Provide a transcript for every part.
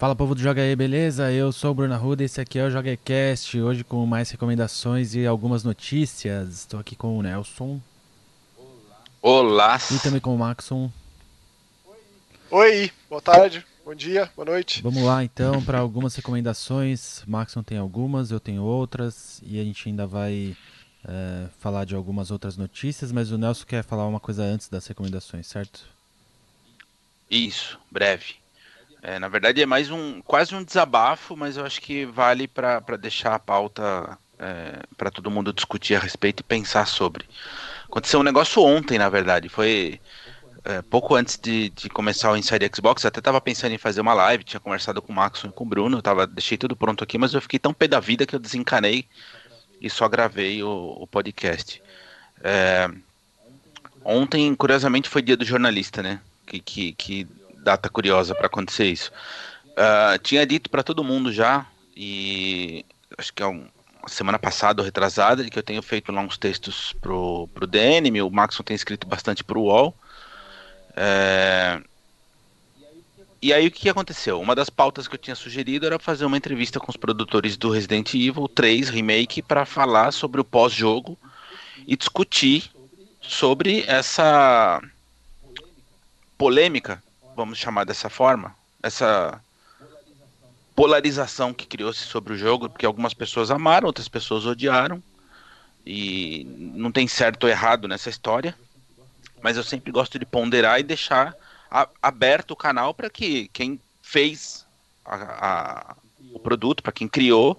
Fala povo do Joga aí, beleza? Eu sou o Bruno Arruda, esse aqui é o JogaCast, hoje com mais recomendações e algumas notícias. Estou aqui com o Nelson. Olá. E também com o Maxon. Oi, boa tarde, bom dia, boa noite. Vamos lá então para algumas recomendações. Maxon tem algumas, eu tenho outras e a gente ainda vai é, falar de algumas outras notícias, mas o Nelson quer falar uma coisa antes das recomendações, certo? Isso, breve. É, na verdade é mais um quase um desabafo, mas eu acho que vale para deixar a pauta é, para todo mundo discutir a respeito e pensar sobre. Aconteceu um negócio ontem, na verdade, foi é, pouco antes de, de, começar o Inside Xbox, até estava pensando em fazer uma live, tinha conversado com o Max e com o Bruno, tava, deixei tudo pronto aqui, mas eu fiquei tão pé da vida que eu desencanei e só gravei o, o podcast. É, ontem, curiosamente, foi dia do jornalista, né? Que, que, que data curiosa para acontecer isso. Uh, tinha dito para todo mundo já, e acho que é um, semana passada ou retrasada, de que eu tenho feito lá uns textos pro, pro DN, o Maxon tem escrito bastante pro UOL. É... E aí o que aconteceu? Uma das pautas que eu tinha sugerido era fazer uma entrevista com os produtores do Resident Evil 3 Remake para falar sobre o pós-jogo e discutir sobre essa polêmica vamos chamar dessa forma, essa polarização que criou-se sobre o jogo, porque algumas pessoas amaram, outras pessoas odiaram, e não tem certo ou errado nessa história, mas eu sempre gosto de ponderar e deixar a, aberto o canal para que quem fez a, a, o produto, para quem criou,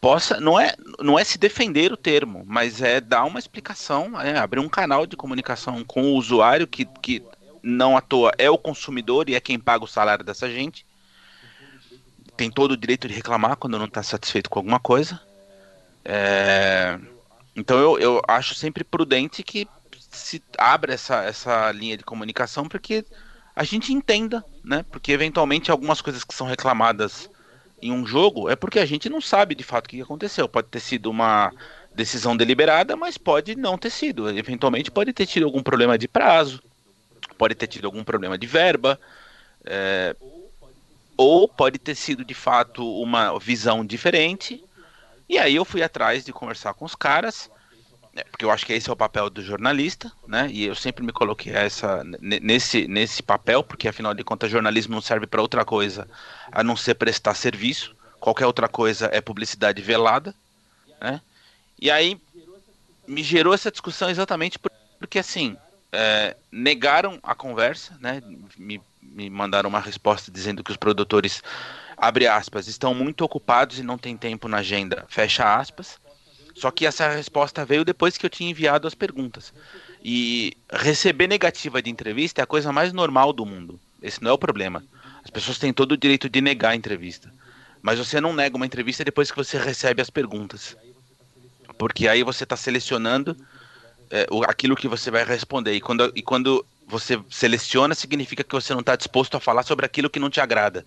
possa não é não é se defender o termo, mas é dar uma explicação, é abrir um canal de comunicação com o usuário que, que não à toa é o consumidor e é quem paga o salário dessa gente. Tem todo o direito de reclamar quando não está satisfeito com alguma coisa. É... Então eu, eu acho sempre prudente que se abra essa, essa linha de comunicação para que a gente entenda, né? Porque eventualmente algumas coisas que são reclamadas em um jogo é porque a gente não sabe de fato o que aconteceu. Pode ter sido uma decisão deliberada, mas pode não ter sido. Eventualmente pode ter tido algum problema de prazo, pode ter tido algum problema de verba, é, ou pode ter sido de fato uma visão diferente. E aí eu fui atrás de conversar com os caras, né, porque eu acho que esse é o papel do jornalista, né? E eu sempre me coloquei essa, nesse, nesse papel, porque afinal de contas jornalismo não serve para outra coisa a não ser prestar serviço. Qualquer outra coisa é publicidade velada, né? E aí me gerou essa discussão exatamente porque assim, é, negaram a conversa, né? Me, me mandaram uma resposta dizendo que os produtores, abre aspas, estão muito ocupados e não tem tempo na agenda, fecha aspas. Só que essa resposta veio depois que eu tinha enviado as perguntas. E receber negativa de entrevista é a coisa mais normal do mundo. Esse não é o problema. As pessoas têm todo o direito de negar a entrevista. Mas você não nega uma entrevista depois que você recebe as perguntas. Porque aí você está selecionando é, aquilo que você vai responder. E quando, e quando você seleciona, significa que você não está disposto a falar sobre aquilo que não te agrada.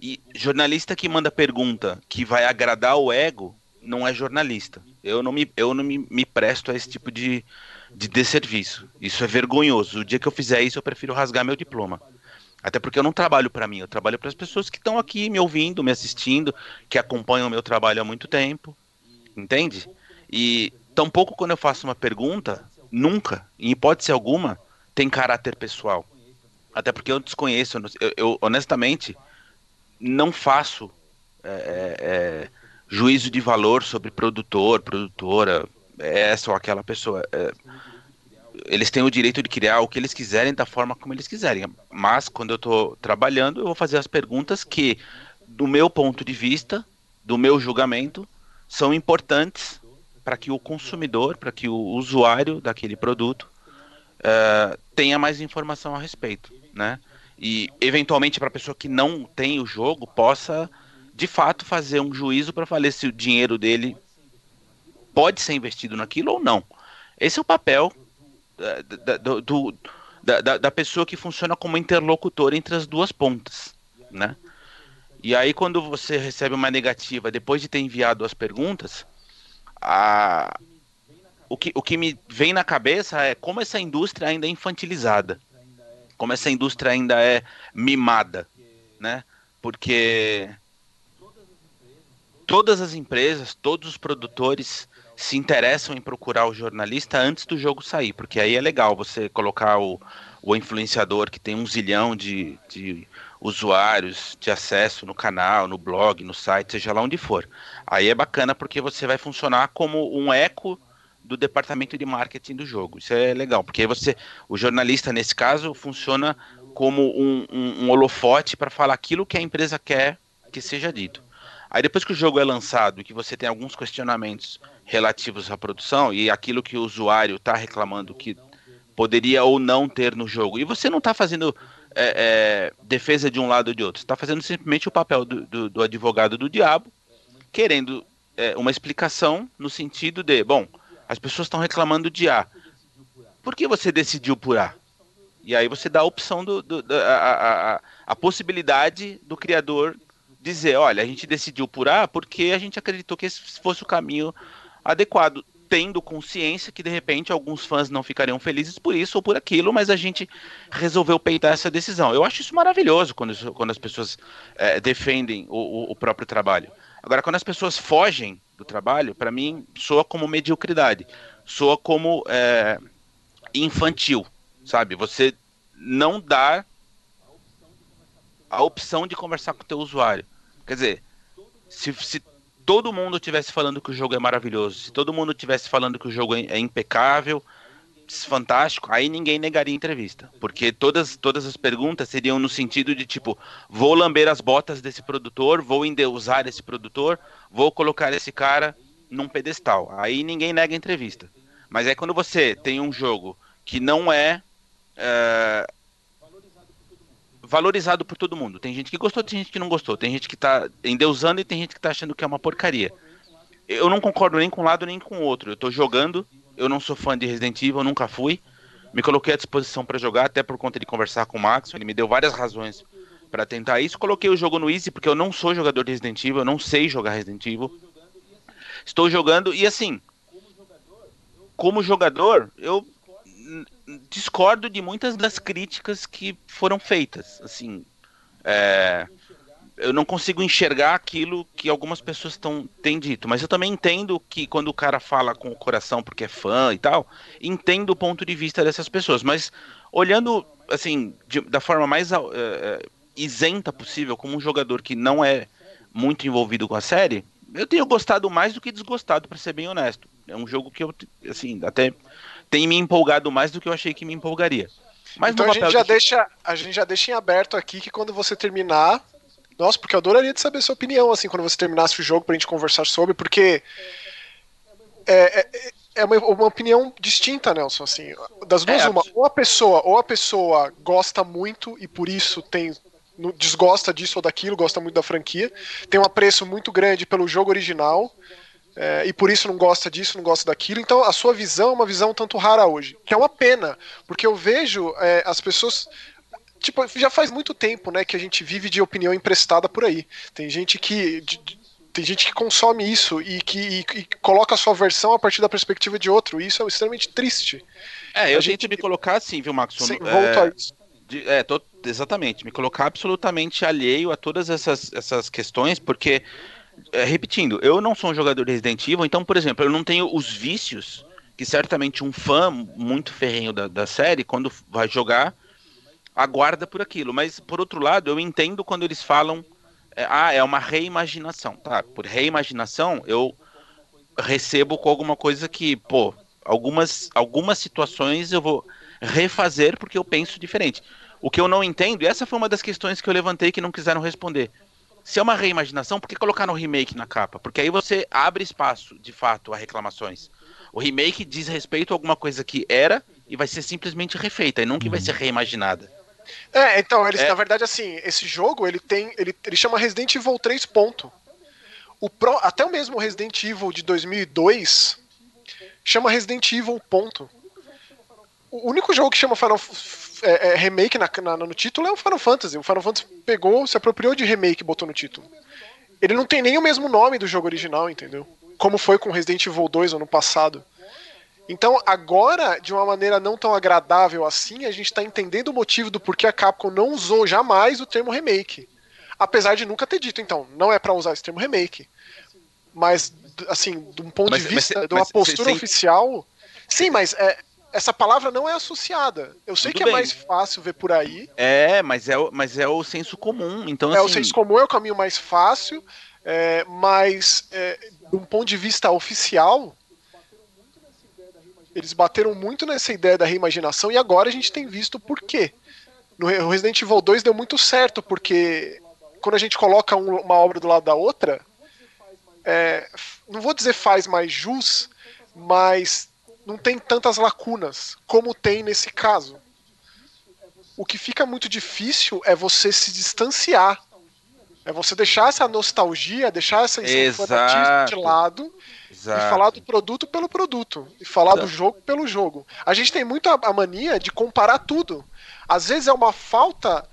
E jornalista que manda pergunta que vai agradar o ego não é jornalista. Eu não me, eu não me, me presto a esse tipo de, de desserviço. Isso é vergonhoso. O dia que eu fizer isso, eu prefiro rasgar meu diploma. Até porque eu não trabalho para mim, eu trabalho para as pessoas que estão aqui me ouvindo, me assistindo, que acompanham o meu trabalho há muito tempo. Entende? E Tampouco quando eu faço uma pergunta, nunca, em hipótese alguma, tem caráter pessoal. Até porque eu desconheço, eu, eu honestamente não faço é, é, é juízo de valor sobre produtor, produtora, essa ou aquela pessoa. É, eles têm o direito de criar o que eles quiserem da forma como eles quiserem. Mas quando eu estou trabalhando, eu vou fazer as perguntas que, do meu ponto de vista, do meu julgamento, são importantes para que o consumidor, para que o usuário daquele produto uh, tenha mais informação a respeito, né? E eventualmente para a pessoa que não tem o jogo possa de fato fazer um juízo para valer se o dinheiro dele pode ser investido naquilo ou não. Esse é o papel uh, da, do, da, da pessoa que funciona como interlocutor entre as duas pontas, né? E aí quando você recebe uma negativa depois de ter enviado as perguntas, a, o, que, o que me vem na cabeça é como essa indústria ainda é infantilizada, como essa indústria ainda é mimada, né? porque todas as empresas, todos os produtores se interessam em procurar o jornalista antes do jogo sair, porque aí é legal você colocar o, o influenciador que tem um zilhão de, de usuários de acesso no canal, no blog, no site, seja lá onde for. Aí é bacana porque você vai funcionar como um eco do departamento de marketing do jogo. Isso é legal, porque você, o jornalista nesse caso, funciona como um, um, um holofote para falar aquilo que a empresa quer que seja dito. Aí depois que o jogo é lançado e que você tem alguns questionamentos relativos à produção e aquilo que o usuário está reclamando que poderia ou não ter no jogo, e você não está fazendo é, é, defesa de um lado ou de outro. Está fazendo simplesmente o papel do, do, do advogado do diabo, querendo é, uma explicação no sentido de, bom, as pessoas estão reclamando de A. Por que você decidiu por A? E aí você dá a opção do, do a, a, a, possibilidade do criador dizer, olha, a gente decidiu por A porque a gente acreditou que esse fosse o caminho adequado tendo consciência que de repente alguns fãs não ficariam felizes por isso ou por aquilo, mas a gente resolveu peitar essa decisão. Eu acho isso maravilhoso quando, quando as pessoas é, defendem o, o, próprio trabalho. Agora, quando as pessoas fogem do trabalho, para mim soa como mediocridade, soa como é, infantil, sabe? Você não dá a opção de conversar com o teu usuário. Quer dizer, se, se todo mundo tivesse falando que o jogo é maravilhoso, se todo mundo tivesse falando que o jogo é, é impecável, fantástico, aí ninguém negaria entrevista. Porque todas, todas as perguntas seriam no sentido de tipo, vou lamber as botas desse produtor, vou endeusar esse produtor, vou colocar esse cara num pedestal. Aí ninguém nega entrevista. Mas é quando você tem um jogo que não é, é valorizado por todo mundo. Tem gente que gostou, tem gente que não gostou. Tem gente que tá endeusando e tem gente que tá achando que é uma porcaria. Eu não concordo nem com um lado nem com o outro. Eu tô jogando, eu não sou fã de Resident Evil, nunca fui. Me coloquei à disposição para jogar, até por conta de conversar com o Max. Ele me deu várias razões para tentar isso. Coloquei o jogo no Easy porque eu não sou jogador de Resident Evil, eu não sei jogar Resident Evil. Estou jogando e assim, como jogador, eu discordo de muitas das críticas que foram feitas. Assim, é, eu não consigo enxergar aquilo que algumas pessoas tão, têm dito, mas eu também entendo que quando o cara fala com o coração porque é fã e tal, entendo o ponto de vista dessas pessoas. Mas olhando assim de, da forma mais uh, isenta possível, como um jogador que não é muito envolvido com a série, eu tenho gostado mais do que desgostado, para ser bem honesto. É um jogo que eu, assim, até tem me empolgado mais do que eu achei que me empolgaria. Mas então a gente, já de... deixa, a gente já deixa em aberto aqui que quando você terminar. Nossa, porque eu adoraria de saber a sua opinião, assim, quando você terminasse o jogo pra gente conversar sobre, porque. É, é, é uma, uma, opinião distinta, Nelson, assim. Das duas, é, uma. Ou a pessoa, ou a pessoa gosta muito e por isso tem. Desgosta disso ou daquilo, gosta muito da franquia, tem um apreço muito grande pelo jogo original, é, e por isso não gosta disso, não gosta daquilo. Então a sua visão é uma visão tanto rara hoje, que é uma pena, porque eu vejo é, as pessoas. Tipo, já faz muito tempo, né, que a gente vive de opinião emprestada por aí. Tem gente que. De, tem gente que consome isso e que e, e coloca a sua versão a partir da perspectiva de outro. E isso é extremamente triste. É, eu a gente me colocar assim, viu, Max? A isso. De, é, tô, exatamente. Me colocar absolutamente alheio a todas essas, essas questões, porque é, repetindo, eu não sou um jogador de Resident Evil, então, por exemplo, eu não tenho os vícios que certamente um fã muito ferrenho da, da série, quando vai jogar, aguarda por aquilo. Mas, por outro lado, eu entendo quando eles falam, é, ah, é uma reimaginação. Tá, por reimaginação, eu recebo com alguma coisa que, pô, algumas, algumas situações eu vou refazer porque eu penso diferente. O que eu não entendo, e essa foi uma das questões que eu levantei que não quiseram responder se é uma reimaginação, por que colocar no remake na capa? Porque aí você abre espaço, de fato, a reclamações. O remake diz respeito a alguma coisa que era e vai ser simplesmente refeita, e nunca uhum. vai ser reimaginada. É, então, eles, é. na verdade, assim, esse jogo, ele tem. Ele, ele chama Resident Evil 3. Ponto. O Pro, até o mesmo Resident Evil de 2002 chama Resident Evil. Ponto. O único jogo que chama Final é, é, remake na, na, no título é o Final Fantasy. O Final Fantasy pegou, se apropriou de remake e botou no título. Ele não tem nem o mesmo nome do jogo original, entendeu? Como foi com Resident Evil 2 ano passado. Então, agora, de uma maneira não tão agradável assim, a gente está entendendo o motivo do porquê a Capcom não usou jamais o termo remake. Apesar de nunca ter dito, então, não é para usar extremo remake. Mas, assim, de um ponto Mas- de mas vista, cê- de uma mas cê- postura cê- oficial. Sim, mas é, essa palavra não é associada. Eu sei Tudo que é bem. mais fácil ver por aí. É, mas é, o- mas é o senso comum. Então, É, o assim, senso comum é o caminho mais fácil, é, mas é, de um ponto de vista oficial, eles bateram muito nessa ideia da reimaginação e agora a gente tem visto por quê. No Re- o Resident Evil 2 deu muito certo, porque quando a gente coloca um- uma obra do lado da outra, é, não vou dizer faz mais jus, mas não tem tantas lacunas como tem nesse caso. O que fica muito difícil é você se distanciar. É você deixar essa nostalgia, deixar essa fanatismo de lado exato. e falar do produto pelo produto. E falar do Exato. jogo pelo jogo. A gente tem muito a mania de comparar tudo. Às vezes é uma falta,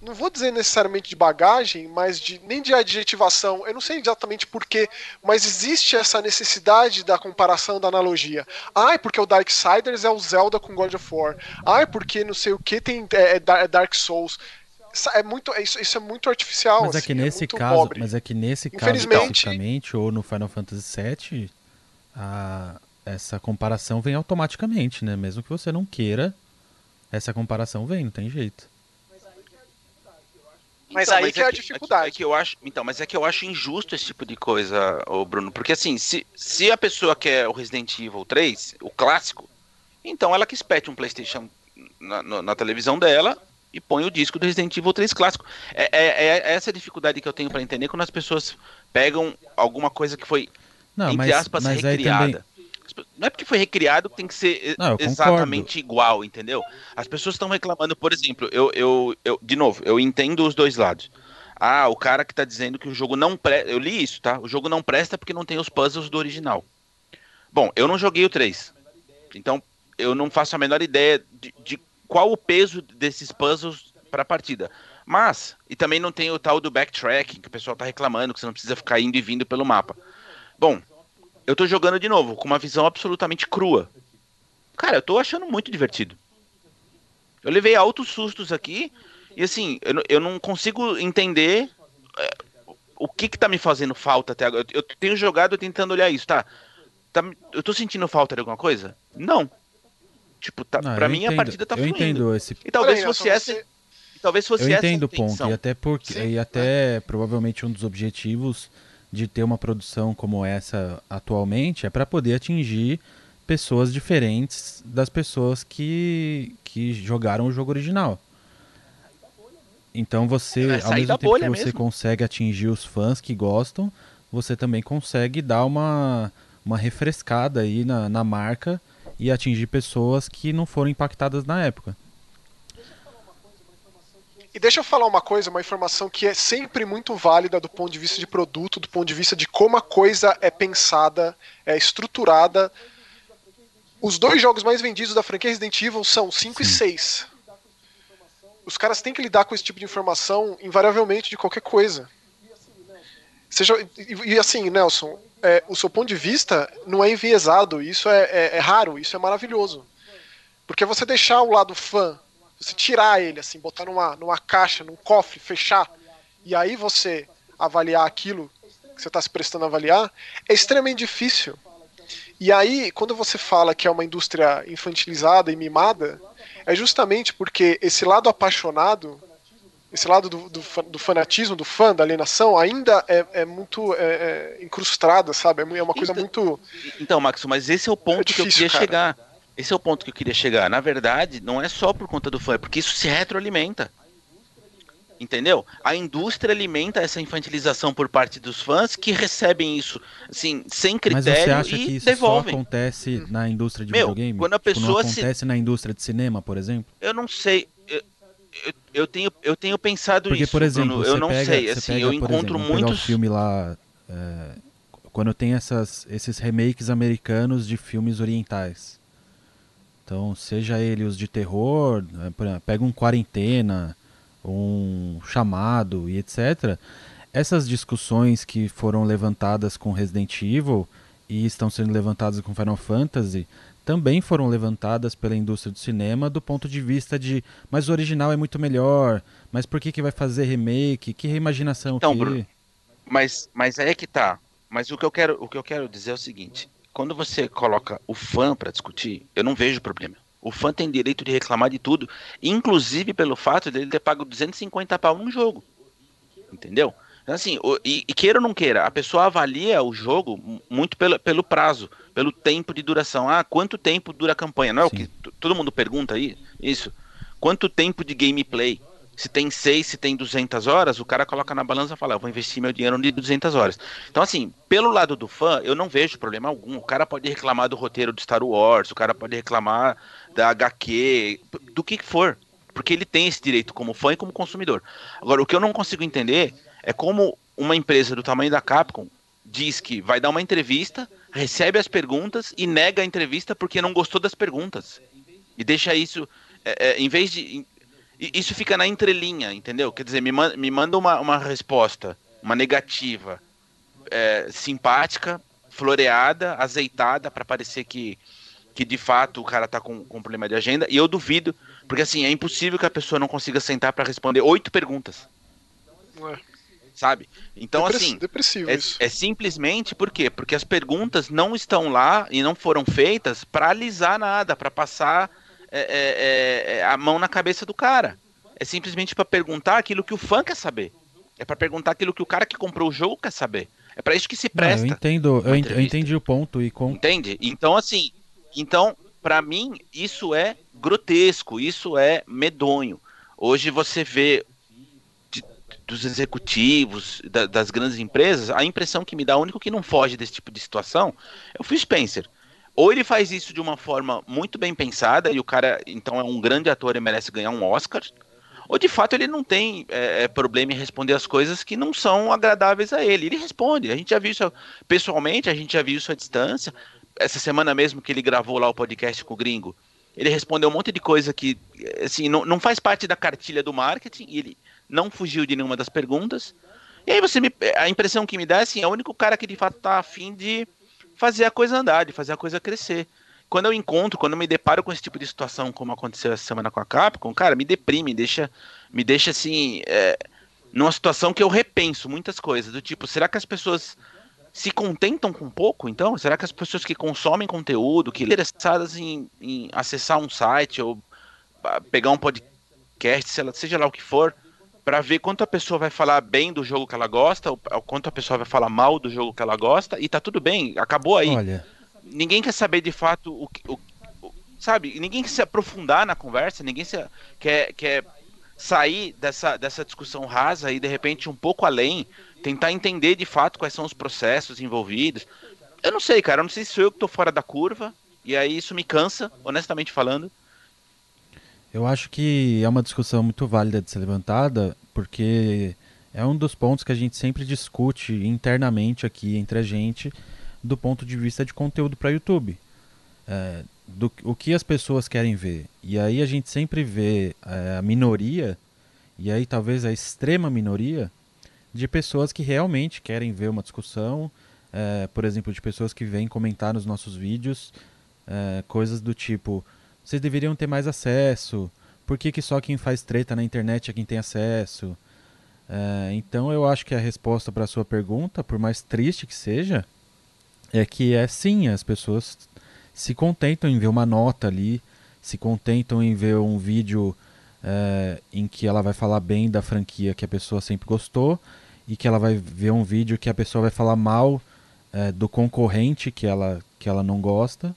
não vou dizer necessariamente de bagagem, mas de, nem de adjetivação. Eu não sei exatamente porquê, mas existe essa necessidade da comparação, da analogia. Ai, porque o Darksiders é o Zelda com God of War. Ai, porque não sei o que tem é, é é Dark Souls. Isso é muito, é isso, isso é muito artificial. Mas é assim, que nesse muito caso, pobre. mas é que nesse caso ou no Final Fantasy VII, a- essa comparação vem automaticamente, né? Mesmo que você não queira, essa comparação vem, não tem jeito. Mas aí que é a dificuldade. É que eu acho, então, mas é que eu acho injusto esse tipo de coisa, ô Bruno. Porque assim, se, se a pessoa quer o Resident Evil 3, o clássico, então ela que espete um Playstation na, na- na televisão dela e põe o disco do Resident Evil 3 clássico. É, é- é essa a dificuldade que eu tenho pra entender quando as pessoas pegam alguma coisa que foi, Não, entre mas, aspas, mas aí recriada. Também. Não é porque foi recriado que tem que ser Não, exatamente igual, entendeu? As pessoas estão reclamando, por exemplo, eu, eu, eu, de novo, eu entendo os dois lados. Ah, o cara que tá dizendo que o jogo não presta. Eu li isso, tá? O jogo não presta porque não tem os puzzles do original. Bom, eu não joguei o 3. Então, eu não faço a menor ideia de, de qual o peso desses puzzles pra partida. Mas, e também não tem o tal do backtracking, que o pessoal tá reclamando, que você não precisa ficar indo e vindo pelo mapa. Bom, eu tô jogando de novo, com uma visão absolutamente crua. Cara, eu tô achando muito divertido. Eu levei altos sustos aqui, e assim, eu, não- eu não consigo entender é, o que que tá me fazendo falta até agora. Eu, eu tenho jogado tentando olhar isso, tá? Tá eu tô sentindo falta de alguma coisa? Não. Tipo, tá, Não, pra eu mim a entendo, partida tá Eu fluindo. entendo esse E talvez Porém, fosse essa, você- e talvez fosse Eu essa a entendo o ponto, e até porque Sim. e até provavelmente um dos objetivos de ter uma produção como essa atualmente é para poder atingir pessoas diferentes das pessoas que, que jogaram o jogo original. Então você, É, ao sair mesmo tempo que você mesmo. consegue atingir os fãs que gostam, você também consegue dar uma, uma refrescada aí na, na marca e atingir pessoas que não foram impactadas na época. E deixa eu falar uma coisa, uma informação que é sempre muito válida do ponto de vista de produto, do ponto de vista de como a coisa é pensada, é estruturada. Os dois jogos mais vendidos da franquia Resident Evil são 5 e 6. Os caras têm que lidar com esse tipo de informação invariavelmente de qualquer coisa. Seja, e, e assim, Nelson, é, o seu ponto de vista não é enviesado, isso é, é- é raro, isso é maravilhoso. Porque você deixar o lado fã, você tirar ele, assim, botar numa, numa caixa, num cofre, fechar, e aí você avaliar aquilo que você está se prestando a avaliar, é extremamente difícil. E aí, quando você fala que é uma indústria infantilizada e mimada, é justamente porque esse lado apaixonado, esse lado do, do, do fanatismo, do fã, da alienação, ainda é, é muito é, é, incrustada, sabe? É É uma coisa Então- muito. Então, Max, mas esse é o ponto que eu difícil, queria cara. chegar. Esse é o ponto que eu queria chegar. Na verdade, não é só por conta do fã, é porque isso se retroalimenta. Entendeu? A indústria alimenta essa infantilização por parte dos fãs que recebem isso, assim, sem Mas você critério acha e que isso devolvem. só acontece na indústria de Meu, videogame? quando a Tipo, não pessoa se- acontece na indústria de cinema, por exemplo? Eu não sei. Eu, eu, eu tenho, eu tenho pensado Porque, isso, por exemplo, Eu não pega, sei. Assim, pega, eu encontro exemplo, muitos. filme lá, é, quando tem essas, esses remakes americanos de filmes orientais. Então, seja ele os de terror, né, pega um Quarentena, um Chamado e etc. Essas discussões que foram levantadas com Resident Evil e estão sendo levantadas com Final Fantasy também foram levantadas pela indústria do cinema do ponto de vista de, mas o original é muito melhor, mas por que, que vai fazer remake? Que reimaginação então, que... Bruno, mas, mas aí é que tá. Mas o que eu quero, o que eu quero dizer é o seguinte: quando você coloca o fã para discutir, eu não vejo problema. O fã tem direito de reclamar de tudo, inclusive pelo fato dele ter pago 250 pau num jogo. Entendeu? Então, assim, e, e, queira ou não queira, a pessoa avalia o jogo muito pelo, pelo prazo, pelo tempo de duração. Ah, quanto tempo dura a campanha? Não é Sim. o que todo mundo pergunta aí? Isso. Quanto tempo de gameplay? Se tem 6, se tem 200 horas, o cara coloca na balança e fala, eu vou investir meu dinheiro de 200 horas. Então, assim, pelo lado do fã, eu não vejo problema algum. O cara pode reclamar do roteiro do Star Wars, o cara pode reclamar da HQ, do que for. Porque ele tem esse direito como fã e como consumidor. Agora, o que eu não consigo entender é como uma empresa do tamanho da Capcom diz que vai dar uma entrevista, recebe as perguntas e nega a entrevista porque não gostou das perguntas. E deixa isso, é, é, em vez de. Isso fica na entrelinha, entendeu? Quer dizer, me, man, me manda uma, uma resposta, uma negativa, é, simpática, floreada, azeitada, para parecer que, que de fato o cara tá com, com problema de agenda. E eu duvido, porque assim, é impossível que a pessoa não consiga sentar para responder oito perguntas. Ué sabe? Então, assim, Depressivo é, é, simplesmente por quê? Porque as perguntas não estão lá e não foram feitas para alisar nada, para passar é, é, é, a mão na cabeça do cara. É simplesmente para perguntar aquilo que o fã quer saber. É para perguntar aquilo que o cara que comprou o jogo quer saber. É para isso que se presta. Não, eu entendo, eu, eu, entendi o ponto e com... entende. Então assim, então para mim isso é grotesco, isso é medonho. Hoje você vê dos executivos da, das grandes empresas, a impressão que me dá, o único que não foge desse tipo de situação é o Phil Spencer. Ou ele faz isso de uma forma muito bem pensada, e o cara então é um grande ator e merece ganhar um Oscar, ou de fato ele não tem é, é problema em responder as coisas que não são agradáveis a ele. Ele responde. A gente já viu isso pessoalmente, a gente já viu isso à distância. Essa semana mesmo que ele gravou lá o podcast com o Gringo, ele respondeu um monte de coisa que assim não, não faz parte da cartilha do marketing. E ele não fugiu de nenhuma das perguntas. E aí você me, a impressão que me dá é assim, é o único cara que de fato tá afim de fazer a coisa andar, de fazer a coisa crescer. Quando eu encontro, quando eu me deparo com esse tipo de situação, como aconteceu essa semana com a Capcom, cara, me deprime, deixa, me deixa assim, é, numa situação que eu repenso muitas coisas, do tipo, será que as pessoas se contentam com pouco, então? Será que as pessoas que consomem conteúdo, que interessadas em, em acessar um site ou ah, pegar um podcast, seja lá o que for, para ver quanto a pessoa vai falar bem do jogo que ela gosta, ou, ou quanto a pessoa vai falar mal do jogo que ela gosta, e tá tudo bem, acabou aí. Olha. Ninguém quer saber de fato o, o, o sabe, ninguém quer se aprofundar na conversa, ninguém se, quer, quer sair dessa, dessa discussão rasa e de repente um pouco além, tentar entender de fato quais são os processos envolvidos. Eu não sei, cara, eu não sei se sou eu que tô fora da curva, e aí isso me cansa, honestamente falando. Eu acho que é uma discussão muito válida de ser levantada, porque é um dos pontos que a gente sempre discute internamente aqui entre a gente, do ponto de vista de conteúdo para YouTube. É, do o que as pessoas querem ver. E aí a gente sempre vê é, a minoria, e aí talvez a extrema minoria, de pessoas que realmente querem ver uma discussão, é, por exemplo, de pessoas que vêm comentar nos nossos vídeos é, coisas do tipo vocês deveriam ter mais acesso. Por que, que só quem faz treta na internet é quem tem acesso? É, então eu acho que a resposta para a sua pergunta, por mais triste que seja, é que é sim, as pessoas se contentam em ver uma nota ali, se contentam em ver um vídeo é, em que ela vai falar bem da franquia que a pessoa sempre gostou e que ela vai ver um vídeo que a pessoa vai falar mal é, do concorrente que ela, que ela não gosta.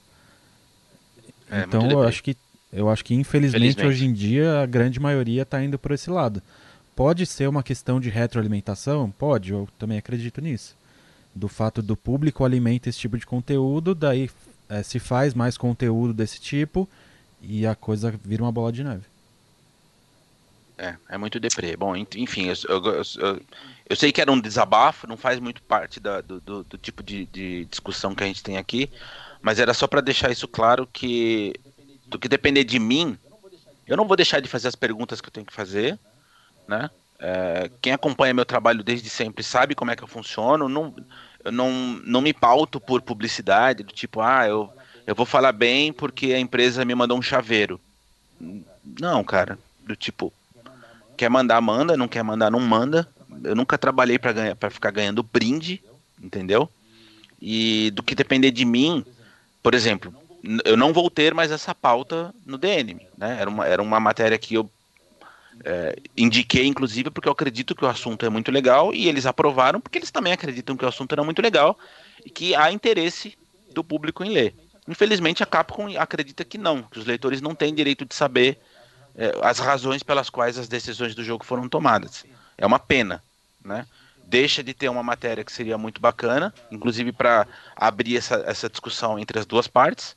É, então eu acho que eu acho que infelizmente Felizmente. hoje em dia a grande maioria está indo por esse lado. Pode ser uma questão de retroalimentação? Pode, eu também acredito nisso. Do fato do público alimenta esse tipo de conteúdo, daí é, se faz mais conteúdo desse tipo e a coisa vira uma bola de neve. É, é muito deprê. Bom, enfim, eu, eu, eu, eu, sei que era um desabafo, não faz muito parte da, do, do, do, tipo de, de discussão que a gente tem aqui, mas era só para deixar isso claro que do que depender de mim, eu não vou deixar de fazer as perguntas que eu tenho que fazer, né? É, quem acompanha meu trabalho desde sempre sabe como é que eu funciono. Não, eu não, não me pauto por publicidade, do tipo, ah, eu, eu vou falar bem porque a empresa me mandou um chaveiro. Não, cara, do tipo, quer mandar, manda, não quer mandar, não manda. Eu nunca trabalhei para ganhar para ficar ganhando brinde, entendeu? E do que depender de mim, por exemplo, eu não vou ter mais essa pauta no DN, né? Era uma, era uma matéria que eu é, indiquei, inclusive, porque eu acredito que o assunto é muito legal e eles aprovaram porque eles também acreditam que o assunto era muito legal e que há interesse do público em ler. Infelizmente, a Capcom acredita que não, que os leitores não têm direito de saber é, as razões pelas quais as decisões do jogo foram tomadas. É uma pena, né? Deixa de ter uma matéria que seria muito bacana, inclusive para abrir essa, essa discussão entre as duas partes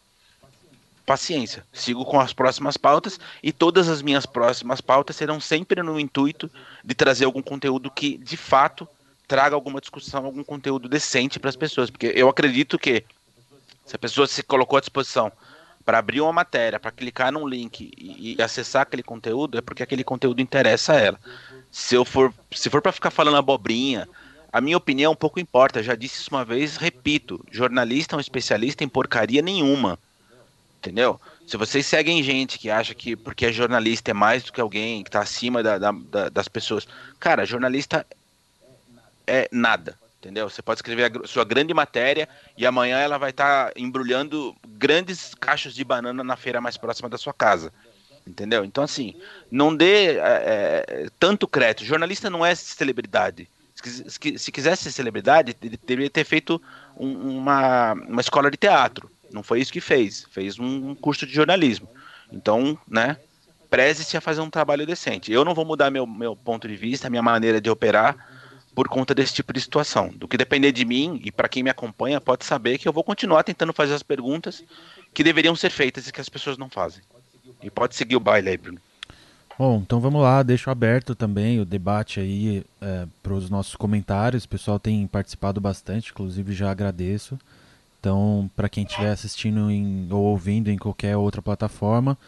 paciência, sigo com as próximas pautas e todas as minhas próximas pautas serão sempre no intuito de trazer algum conteúdo que de fato traga alguma discussão, algum conteúdo decente para as pessoas, porque eu acredito que se a pessoa se colocou à disposição para abrir uma matéria, para clicar num link e, e, acessar aquele conteúdo, é porque aquele conteúdo interessa a ela. Se eu for, se for para ficar falando abobrinha, a minha opinião pouco importa. Já disse isso uma vez, repito: jornalista é um especialista em porcaria nenhuma. Entendeu? Se vocês seguem gente que acha que porque é jornalista é mais do que alguém que está acima da, da, da, das pessoas. Cara, jornalista é nada. Entendeu? Você pode escrever a sua grande matéria e amanhã ela vai estar tá embrulhando grandes caixas de banana na feira mais próxima da sua casa. Entendeu? Então, assim, não dê é, é tanto crédito. Jornalista não é celebridade. Se, se quisesse ser celebridade, ele deveria ter feito um, uma, uma escola de teatro. Não foi isso que fez. Fez um curso de jornalismo. Então, né? Preze-se a fazer um trabalho decente. Eu não vou mudar meu, meu ponto de vista, minha maneira de operar por conta desse tipo de situação. Do que depender de mim e para quem me acompanha, pode saber que eu vou continuar tentando fazer as perguntas que deveriam ser feitas e que as pessoas não fazem. E pode seguir o baile aí, Bruno. Bom, então vamos lá, deixo aberto também o debate aí é, para os nossos comentários. O pessoal tem participado bastante, inclusive já agradeço. Então, para quem estiver assistindo em, ou ouvindo em qualquer outra plataforma,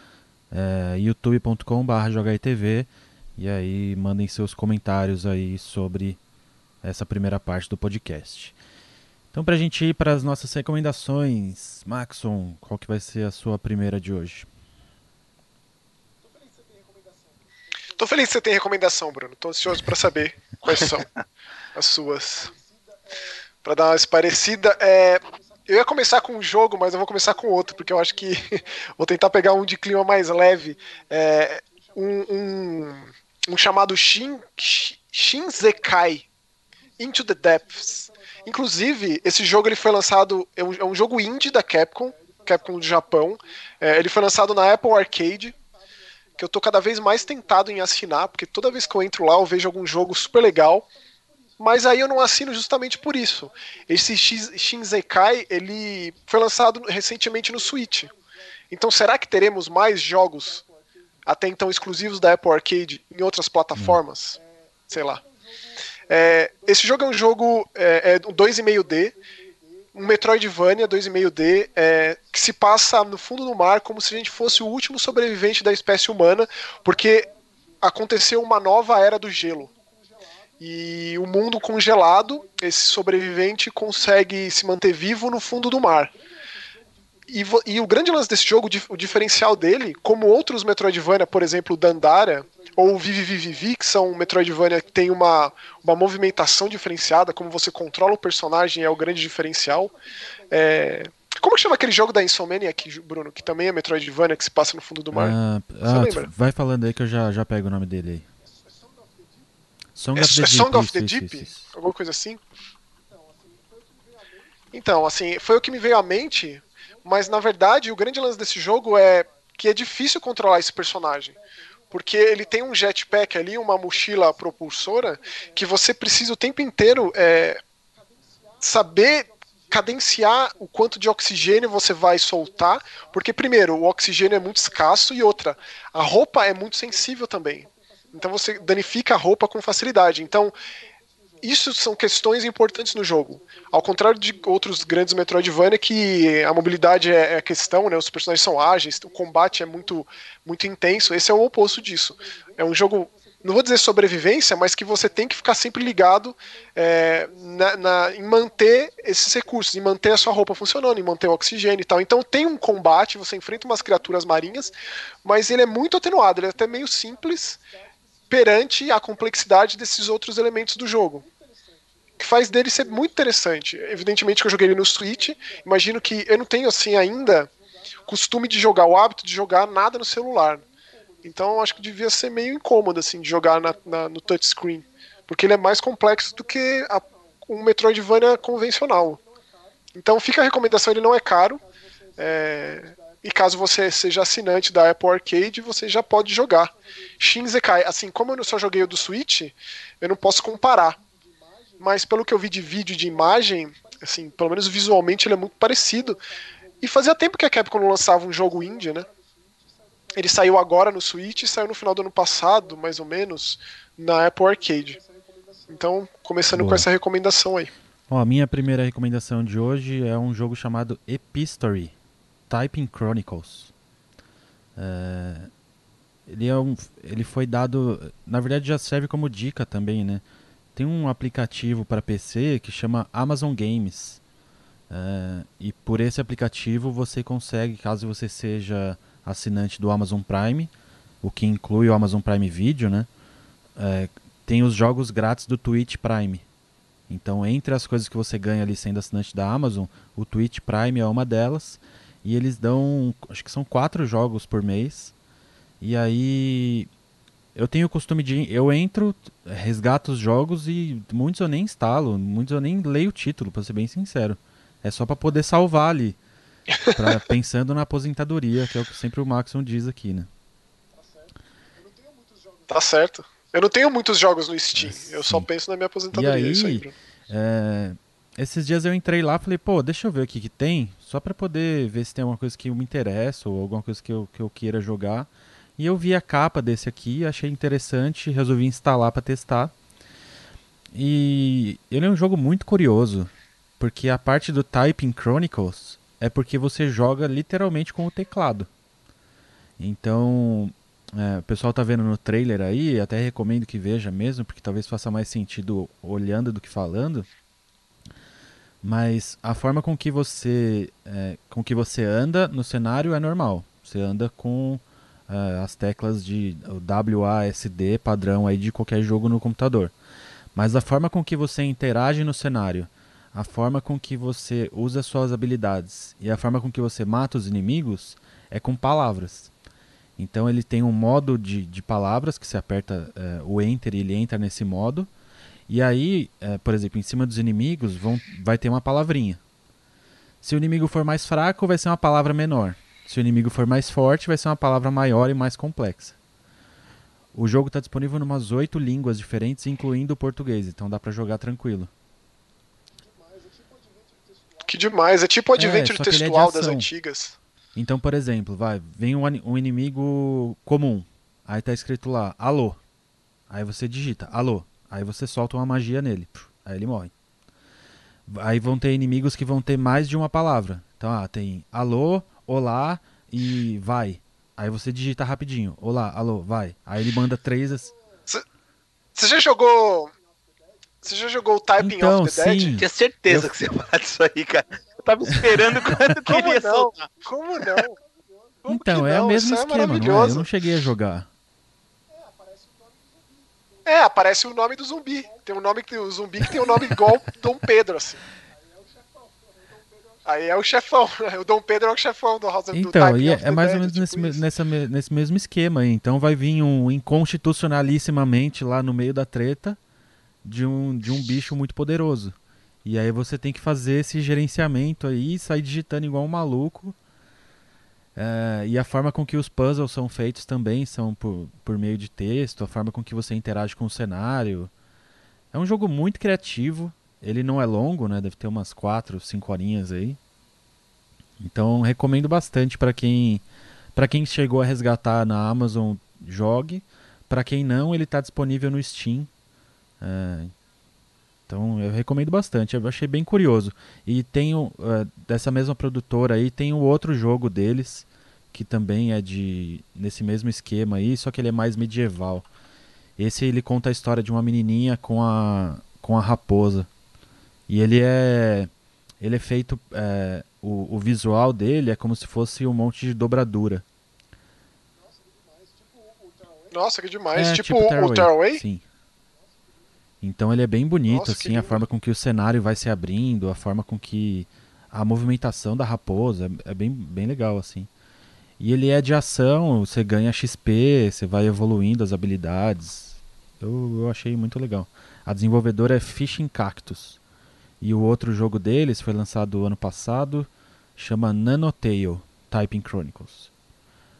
é, youtube.com.br jogaitv e aí mandem seus comentários aí sobre essa primeira parte do podcast. Então, para a gente ir para as nossas recomendações, Maxon, qual que vai ser a sua primeira de hoje? Tô feliz que você tem recomendação, Bruno. Tô ansioso para saber quais são as suas. Para dar uma parecida, é, eu ia começar com um jogo, mas eu vou começar com outro, porque eu acho que vou tentar pegar um de clima mais leve. É, um, um, um, chamado Shin, Shinzekai Into the Depths. Inclusive, esse jogo ele foi lançado. É um, é um jogo indie da Capcom, Capcom do Japão. É, ele foi lançado na Apple Arcade. Que eu tô cada vez mais tentado em assinar, porque toda vez que eu entro lá eu vejo algum jogo super legal. Mas aí eu não assino justamente por isso. Esse Shinsekai, ele foi lançado recentemente no Switch. Então será que teremos mais jogos até então exclusivos da Apple Arcade em outras plataformas? Sei lá. É, esse jogo é um jogo é, é um 2,5D, um Metroidvania 2,5D, é, que se passa no fundo do mar como se a gente fosse o último sobrevivente da espécie humana, porque aconteceu uma nova era do gelo. E o mundo congelado, esse sobrevivente consegue se manter vivo no fundo do mar. E, e, o grande lance desse jogo, o diferencial dele, como outros Metroidvania, por exemplo, o Dandara ou Vivi Vivi Vivi, que são Metroidvania que tem uma, uma movimentação diferenciada, como você controla o personagem é o grande diferencial. É... Como chama aquele jogo da Insomniac, Bruno, que também é Metroidvania, que se passa no fundo do mar? Ah, ah vai falando aí que eu já, já pego o nome dele aí. Song é, of the é Deep. Song of the isso, Deep? Isso, isso. Alguma coisa assim? Então, assim, foi o que me veio à mente, mas na verdade o grande lance desse jogo é que é difícil controlar esse personagem. Porque ele tem um jetpack ali, uma mochila propulsora, que você precisa o tempo inteiro é, saber cadenciar o quanto de oxigênio você vai soltar, porque primeiro, o oxigênio é muito escasso e outra, a roupa é muito sensível também. Então você danifica a roupa com facilidade. Então, isso são questões importantes no jogo. Ao contrário de outros grandes Metroidvania, que a mobilidade é a questão, né? Os personagens são ágeis, o combate é muito, muito intenso. Esse é o oposto disso. É um jogo não vou dizer sobrevivência, mas que você tem que ficar sempre ligado é, na, na, em manter esses recursos, em manter a sua roupa funcionando, em manter o oxigênio e tal. Então tem um combate, você enfrenta umas criaturas marinhas, mas ele é muito atenuado, ele é até meio simples perante a complexidade desses outros elementos do jogo. Que faz dele ser muito interessante. Evidentemente que eu joguei ele no Switch, imagino que eu não tenho assim ainda costume de jogar, o hábito de jogar nada no celular. Então acho que devia ser meio incômodo assim de jogar na, na, no touchscreen, porque ele é mais complexo do que a, um Metroidvania convencional. Então fica a recomendação, ele não é caro. É, e caso você seja assinante da Apple Arcade, você já pode jogar. Shin Zekai, assim, como eu só joguei o do Switch, eu não posso comparar. Mas pelo que eu vi de vídeo e de imagem, assim, pelo menos visualmente ele é muito parecido. E fazia tempo que a Capcom não lançava um jogo indie, né? Ele saiu agora no Switch e saiu no final do ano passado, mais ou menos, na Apple Arcade. Então, começando Boa. com essa recomendação aí. Ó, a minha primeira recomendação de hoje é um jogo chamado Epistory Typing Chronicles. É, ele, é um, ele foi dado. Na verdade, já serve como dica também, né? Tem um aplicativo para PC que chama Amazon Games. É, e por esse aplicativo você consegue, caso você seja assinante do Amazon Prime, o que inclui o Amazon Prime Video, né? É, tem os jogos grátis do Twitch Prime. Então, entre as coisas que você ganha ali sendo assinante da Amazon, o Twitch Prime é uma delas. E eles dão, acho que são quatro jogos por mês. E aí, eu tenho o costume de. Eu entro, resgato os jogos e muitos eu nem instalo, muitos eu nem leio o título, pra ser bem sincero. É só para poder salvar ali. Pra, pensando na aposentadoria, que é o que sempre o Maxon diz aqui, né? Tá certo. Eu não tenho muitos jogos no Steam. eu só penso na minha aposentadoria. E aí, aí é, esses dias eu entrei lá falei, pô, deixa eu ver o que, que tem, só para poder ver se tem alguma coisa que me interessa ou alguma coisa que eu, que eu queira jogar. E eu vi a capa desse aqui, achei interessante, resolvi instalar para testar. E ele é um jogo muito curioso, porque a parte do Typing Chronicles é porque você joga literalmente com o teclado. Então, é, o pessoal tá vendo no trailer aí, até recomendo que veja mesmo, porque talvez faça mais sentido olhando do que falando. Mas a forma com que você é, com que você anda no cenário é normal. Você anda com é, as teclas de WASD padrão aí de qualquer jogo no computador. Mas a forma com que você interage no cenário a forma com que você usa suas habilidades e a forma com que você mata os inimigos é com palavras. Então ele tem um modo de, de palavras que você aperta é, o Enter e ele entra nesse modo. E aí, é, por exemplo, em cima dos inimigos vão, vai ter uma palavrinha. Se o inimigo for mais fraco, vai ser uma palavra menor. Se o inimigo for mais forte, vai ser uma palavra maior e mais complexa. O jogo está disponível em umas oito línguas diferentes, incluindo o português, então dá para jogar tranquilo. Que demais, é tipo o adventure é, textual é das antigas. Então, por exemplo, vai, vem um, um inimigo comum. Aí tá escrito lá, alô. Aí você digita, alô. Aí você solta uma magia nele. Aí ele morre. Aí vão ter inimigos que vão ter mais de uma palavra. Então, ah, tem alô, olá e vai. Aí você digita rapidinho. Olá, alô, vai. Aí ele manda três. Você já jogou você já jogou o Typing então, of the sim. Dead? Tinha certeza eu... que você ia falar disso aí, cara. Eu tava esperando quando Como queria não? soltar. Como não? Como então, é o mesmo Isso é esquema, é não é? Eu não cheguei a jogar. É, aparece o nome do zumbi. Tem um nome que o zumbi que tem um nome igual Dom Pedro, assim. Aí é o chefão, né? O Dom Pedro é o chefão do House of Então, do é, é mais ou menos tipo nesse, nessa, nesse mesmo esquema aí. Então vai vir um inconstitucionalissimamente lá no meio da treta de um, de um bicho muito poderoso. E aí você tem que fazer esse gerenciamento aí, sair digitando igual um maluco. É, e a forma com que os puzzles são feitos também são por, por meio de texto, a forma com que você interage com o cenário. É um jogo muito criativo. Ele não é longo, né? Deve ter umas 4, 5 horinhas aí. Então recomendo bastante para quem para quem chegou a resgatar na Amazon, jogue. Para quem não, ele está disponível no Steam. É, então eu recomendo bastante, eu achei bem curioso. E tem uh, dessa mesma produtora aí, tem o outro jogo deles, que também é de nesse mesmo esquema aí, só que ele é mais medieval. Esse ele conta a história de uma menininha com a, com a raposa. E ele é. Ele é feito. É, o, o visual dele é como se fosse um monte de dobradura. Nossa, que demais. É, tipo, tipo o Tearaway? Sim. Então ele é bem bonito, Nossa, assim, a forma com que o cenário vai se abrindo, a forma com que a movimentação da raposa é, bem, bem legal, assim. E ele é de ação, você ganha XP, você vai evoluindo as habilidades. Eu, eu achei muito legal. A desenvolvedora é Fishing Cactus. E o outro jogo deles foi lançado ano passado, chama Nanotale Typing Chronicles.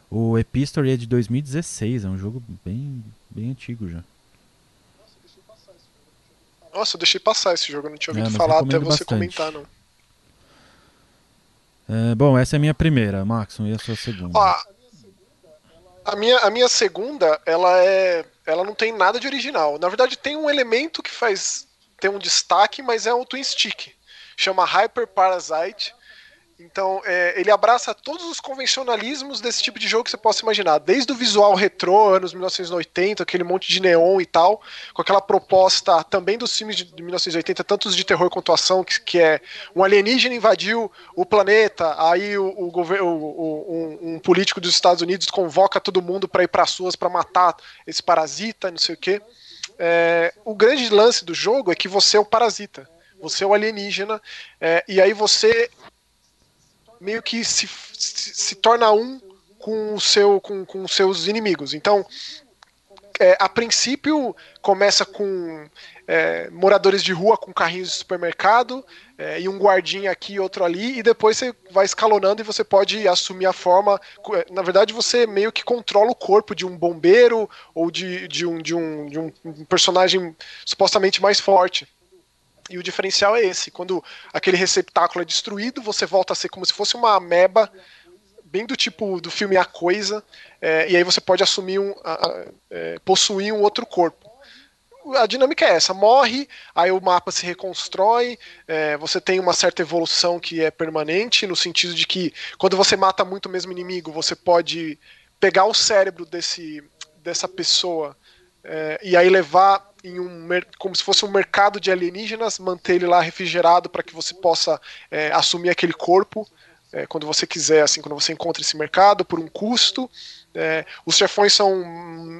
O Epistory é de 2016, é um jogo bem, bem antigo já. Nossa, eu deixei passar esse jogo, eu não tinha ouvido é, falar até você bastante. comentar, não. É, bom, essa é a minha primeira, Maxon, e a sua segunda? A minha, a minha segunda, ela é. Ela não tem nada de original. Na verdade, tem um elemento que faz ter um destaque, mas é o Twin Stick. Chama Hyper Parasite. Então, é, ele abraça todos os convencionalismos desse tipo de jogo que você possa imaginar. Desde o visual retrô, anos 1980, aquele monte de neon e tal, com aquela proposta também dos filmes de 1980, tanto os de terror quanto ação, que, que é um alienígena invadiu o planeta, aí o, o, o um, um, político dos Estados Unidos convoca todo mundo para ir para as ruas para matar esse parasita, não sei o quê. É, o grande lance do jogo é que você é o parasita. Você é o alienígena, é, e aí você meio que se, se, se torna um com, o seu, com, com seus inimigos. Então, é, a princípio, começa com é, moradores de rua com carrinhos de supermercado é, e um guardinha aqui e outro ali, e depois você vai escalonando e você pode assumir a forma. É, na verdade, você meio que controla o corpo de um bombeiro ou de, de, um, de, um, de um personagem supostamente mais forte. E o diferencial é esse: quando aquele receptáculo é destruído, você volta a ser como se fosse uma ameba, bem do tipo do filme A Coisa, é, e aí você pode assumir um. A, a, é, possuir um outro corpo. A dinâmica é essa: morre, aí o mapa se reconstrói, é, você tem uma certa evolução que é permanente, no sentido de que quando você mata muito o mesmo inimigo, você pode pegar o cérebro desse, dessa pessoa é, e aí levar em um como se fosse um mercado de alienígenas, manter ele lá refrigerado para que você possa é, assumir aquele corpo é, quando você quiser, assim, quando você encontra esse mercado por um custo. É, os chefões são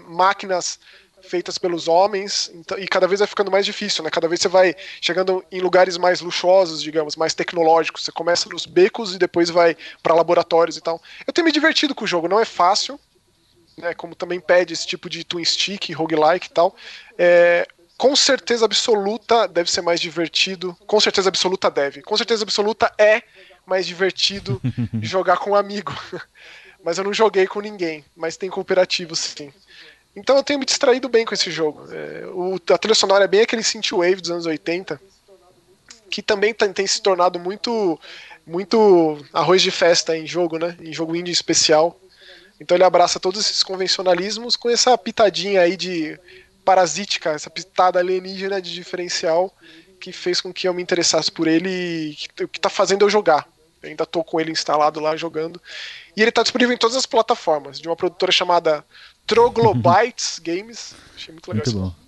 máquinas feitas pelos homens então, e cada vez vai ficando mais difícil, né? Cada vez você vai chegando em lugares mais luxuosos, digamos, mais tecnológicos. Você começa nos becos e depois vai para laboratórios e tal. Eu tenho me divertido com o jogo, não é fácil né, como também pede esse tipo de twin stick, roguelike e tal, é, com certeza absoluta deve ser mais divertido. Com certeza absoluta deve. Com certeza absoluta é mais divertido jogar com um amigo. mas eu não joguei com ninguém. Mas tem cooperativo sim. Então eu tenho me distraído bem com esse jogo. É, o, a trilha sonora é bem aquele synthwave dos anos 80, que também tem, tem se tornado muito muito arroz de festa em jogo, né? Em jogo indie especial. Então ele abraça todos esses convencionalismos com essa pitadinha aí de parasítica, essa pitada alienígena de diferencial que fez com que eu me interessasse por ele e que, que tá fazendo eu jogar. Eu ainda tô com ele instalado lá jogando. E ele tá disponível em todas as plataformas, de uma produtora chamada Troglobites Games. Achei muito legal muito isso. Bom.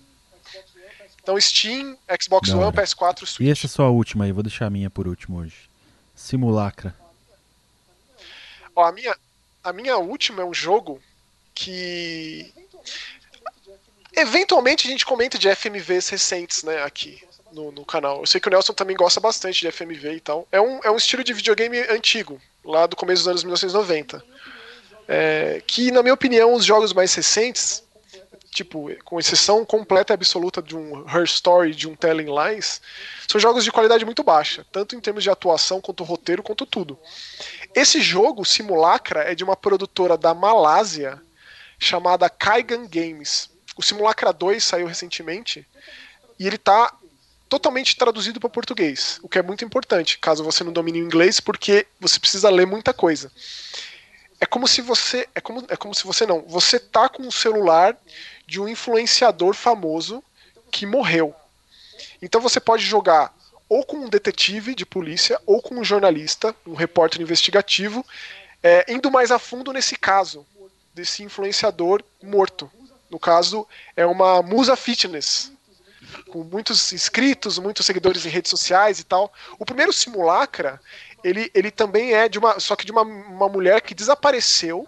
Então Steam, Xbox One, PS4, Switch. E essa é só a última aí, vou deixar a minha por último hoje. Simulacra. Ó, a minha, a minha última é um jogo que. Eventualmente a gente comenta de FMVs recentes, né, aqui no, no, canal. Eu sei que o Nelson também gosta bastante de FMV e tal. É um, é um estilo de videogame antigo, lá do começo dos anos 1990. É, que, na minha opinião, os jogos mais recentes, tipo, com exceção completa e absoluta de um Her Story, de um Telling Lies, são jogos de qualidade muito baixa, tanto em termos de atuação, quanto roteiro, quanto tudo. Esse jogo, Simulacra, é de uma produtora da Malásia chamada Kaigan Games. O Simulacra 2 saiu recentemente e ele está totalmente traduzido para português, o que é muito importante, caso você não domine o inglês, porque você precisa ler muita coisa. É como se você, é como, é como se você não, você tá com um celular de um influenciador famoso que morreu. Então você pode jogar ou com um detetive de polícia ou com um jornalista, um repórter investigativo, é, indo mais a fundo nesse caso desse influenciador morto. No caso, é uma musa fitness, com muitos inscritos, muitos seguidores em redes sociais e tal. O primeiro simulacra, ele, ele também é de uma. Só que de uma, uma mulher que desapareceu.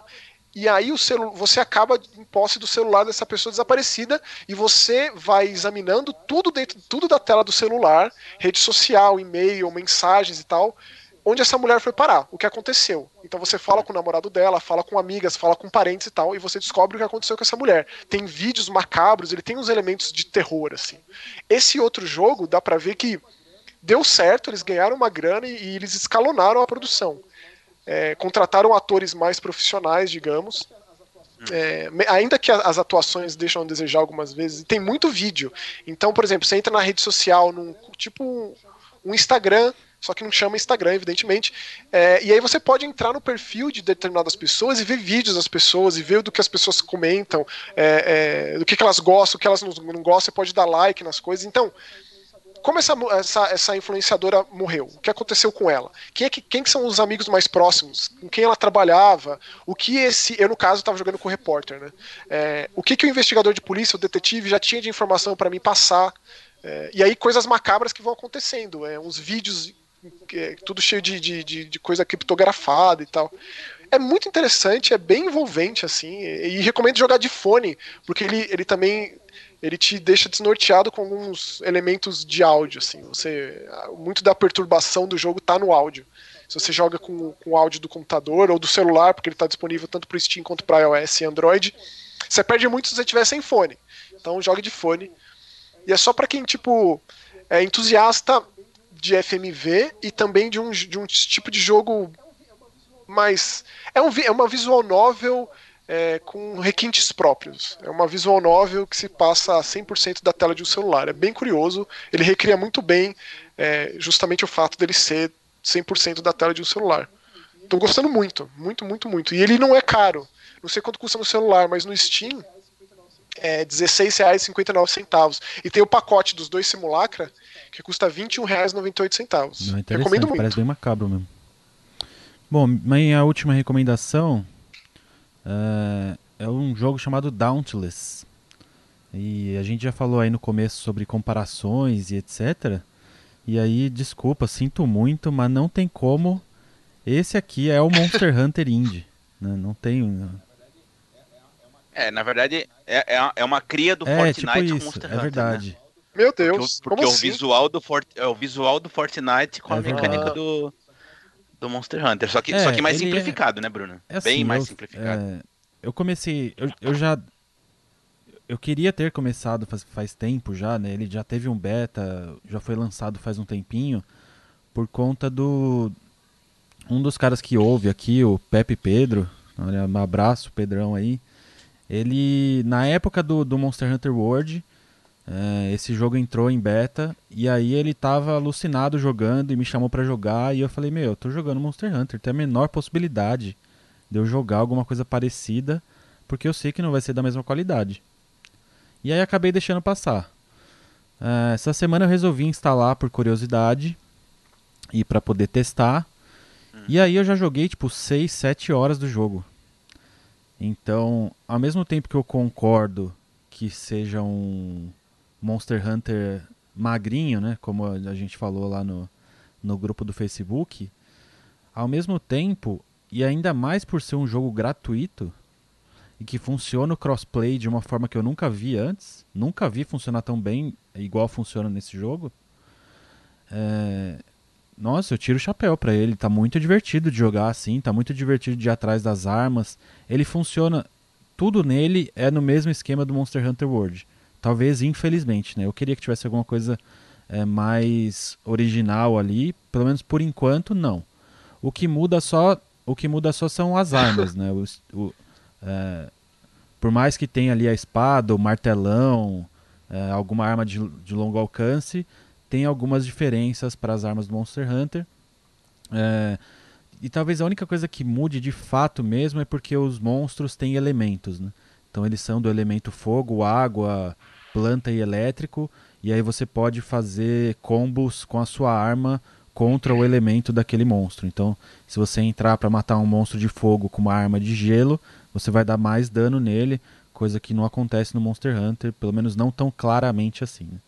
E aí o celu você acaba em posse do celular dessa pessoa desaparecida e você vai examinando tudo dentro tudo da tela do celular, rede social, e-mail, mensagens e tal, onde essa mulher foi parar, o que aconteceu. Então você fala com o namorado dela, fala com amigas, fala com parentes e tal, e você descobre o que aconteceu com essa mulher. Tem vídeos macabros, ele tem uns elementos de terror, assim. Esse outro jogo, dá pra ver que deu certo, eles ganharam uma grana e, e eles escalonaram a produção. É, contrataram atores mais profissionais, digamos. É, ainda que as atuações deixam a desejar algumas vezes, tem muito vídeo. Então, por exemplo, você entra na rede social, num tipo um Instagram, só que não chama Instagram, evidentemente. É, e aí você pode entrar no perfil de determinadas pessoas e ver vídeos das pessoas e ver do que as pessoas comentam, é, é, do que, que, elas gostam, o que elas não, não gostam, você pode dar like nas coisas. Então, como essa, essa, essa influenciadora morreu? O que aconteceu com ela? Quem, é que, quem que são os amigos mais próximos? Com quem ela trabalhava? O que esse. Eu, no caso, estava jogando com o repórter, né? É, o que, que o investigador de polícia, o detetive, já tinha de informação para mim passar? É, e aí, coisas macabras que vão acontecendo. É, uns vídeos é tudo cheio de, de, de, de, coisa criptografada e tal. É muito interessante, é bem envolvente, assim, e, e recomendo jogar de fone, porque ele, ele também ele te deixa desnorteado com alguns elementos de áudio, assim. Você, muito da perturbação do jogo tá no áudio. Se você joga com, com o áudio do computador ou do celular, porque ele está disponível tanto para Steam quanto para iOS e Android, você perde muito se você tiver sem fone. Então jogue de fone. E é só para quem tipo é entusiasta de FMV e também de um, de um tipo de jogo mais. É, um, é uma visual novel é, com requintes próprios. É uma visual novel que se passa a 100% da tela de um celular. É bem curioso, ele recria muito bem é, justamente o fato dele ser 100% da tela de um celular. Tô gostando muito, muito, muito, muito. E ele não é caro. Não sei quanto custa no celular, mas no Steam é R$16,59. E tem o pacote dos dois simulacra, que custa R$21,98. Recomendo muito. Parece bem macabro mesmo. Bom, minha última recomendação uh, é um jogo chamado Dauntless. E a gente já falou aí no começo sobre comparações e etc. E aí, desculpa, sinto muito, mas não tem como. Esse aqui é o Monster Hunter Indie. Né? Não tem. É, na verdade, é, é, é uma cria do é, Fortnite tipo isso, Monster é Hunter. É verdade. Né? Meu Deus, porque, porque o, o assim? visual do For, é o visual do Fortnite com a é mecânica do, do Monster Hunter. Só que, é, só que mais simplificado, né, Bruno? É assim, Bem mais eu, simplificado. eu comecei. Eu, eu já. Eu queria ter começado faz, faz tempo já, né? Ele já teve um beta, já foi lançado faz um tempinho, por conta do. Um dos caras que ouve aqui, o Pepe Pedro. Olha, um abraço, Pedrão aí. Ele, na época do, do Monster Hunter World, é, esse jogo entrou em beta e aí ele tava alucinado jogando e me chamou para jogar e eu falei, meu, eu tô jogando Monster Hunter, tem a menor possibilidade de eu jogar alguma coisa parecida, porque eu sei que não vai ser da mesma qualidade. E aí acabei deixando passar. É, essa semana eu resolvi instalar por curiosidade e para poder testar. Hum. E aí eu já joguei tipo 6, 7 horas do jogo. Então, ao mesmo tempo que eu concordo que seja um Monster Hunter magrinho, né? Como a gente falou lá no, no grupo do Facebook. Ao mesmo tempo, e ainda mais por ser um jogo gratuito e que funciona o crossplay de uma forma que eu nunca vi antes, nunca vi funcionar tão bem igual funciona nesse jogo. É... Nossa, eu tiro o chapéu para ele. Tá muito divertido de jogar assim, tá muito divertido de ir atrás das armas. Ele funciona. Tudo nele é no mesmo esquema do Monster Hunter World. Talvez, infelizmente, né? Eu queria que tivesse alguma coisa é, mais original ali, pelo menos por enquanto, não. O que muda só, o que muda só são as armas, né? O, o, é, por mais que tenha ali a espada, o martelão, é, alguma arma de, de longo alcance, tem algumas diferenças para as armas do Monster Hunter. É, e talvez a única coisa que mude de fato mesmo é porque os monstros têm elementos, né? Então eles são do elemento fogo, água, planta e elétrico, e aí você pode fazer combos com a sua arma contra o elemento daquele monstro. Então, se você entrar para matar um monstro de fogo com uma arma de gelo, você vai dar mais dano nele. coisa que não acontece no Monster Hunter, pelo menos não tão claramente assim. Né?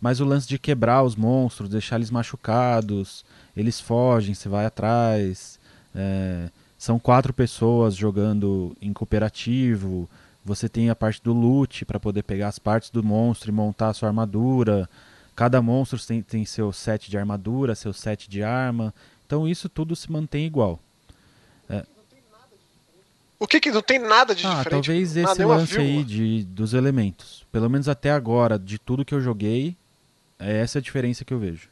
Mas o lance de quebrar os monstros, deixar eles machucados, eles fogem, você vai atrás. É, são quatro pessoas jogando em cooperativo. Você tem a parte do loot para poder pegar as partes do monstro e montar a sua armadura. Cada monstro tem, tem seu set de armadura, seu set de arma. Então isso tudo se mantém igual. É. O que, que não tem nada de ah, diferente? Talvez esse lance aí de, dos elementos. Pelo menos até agora, de tudo que eu joguei, é essa a diferença que eu vejo.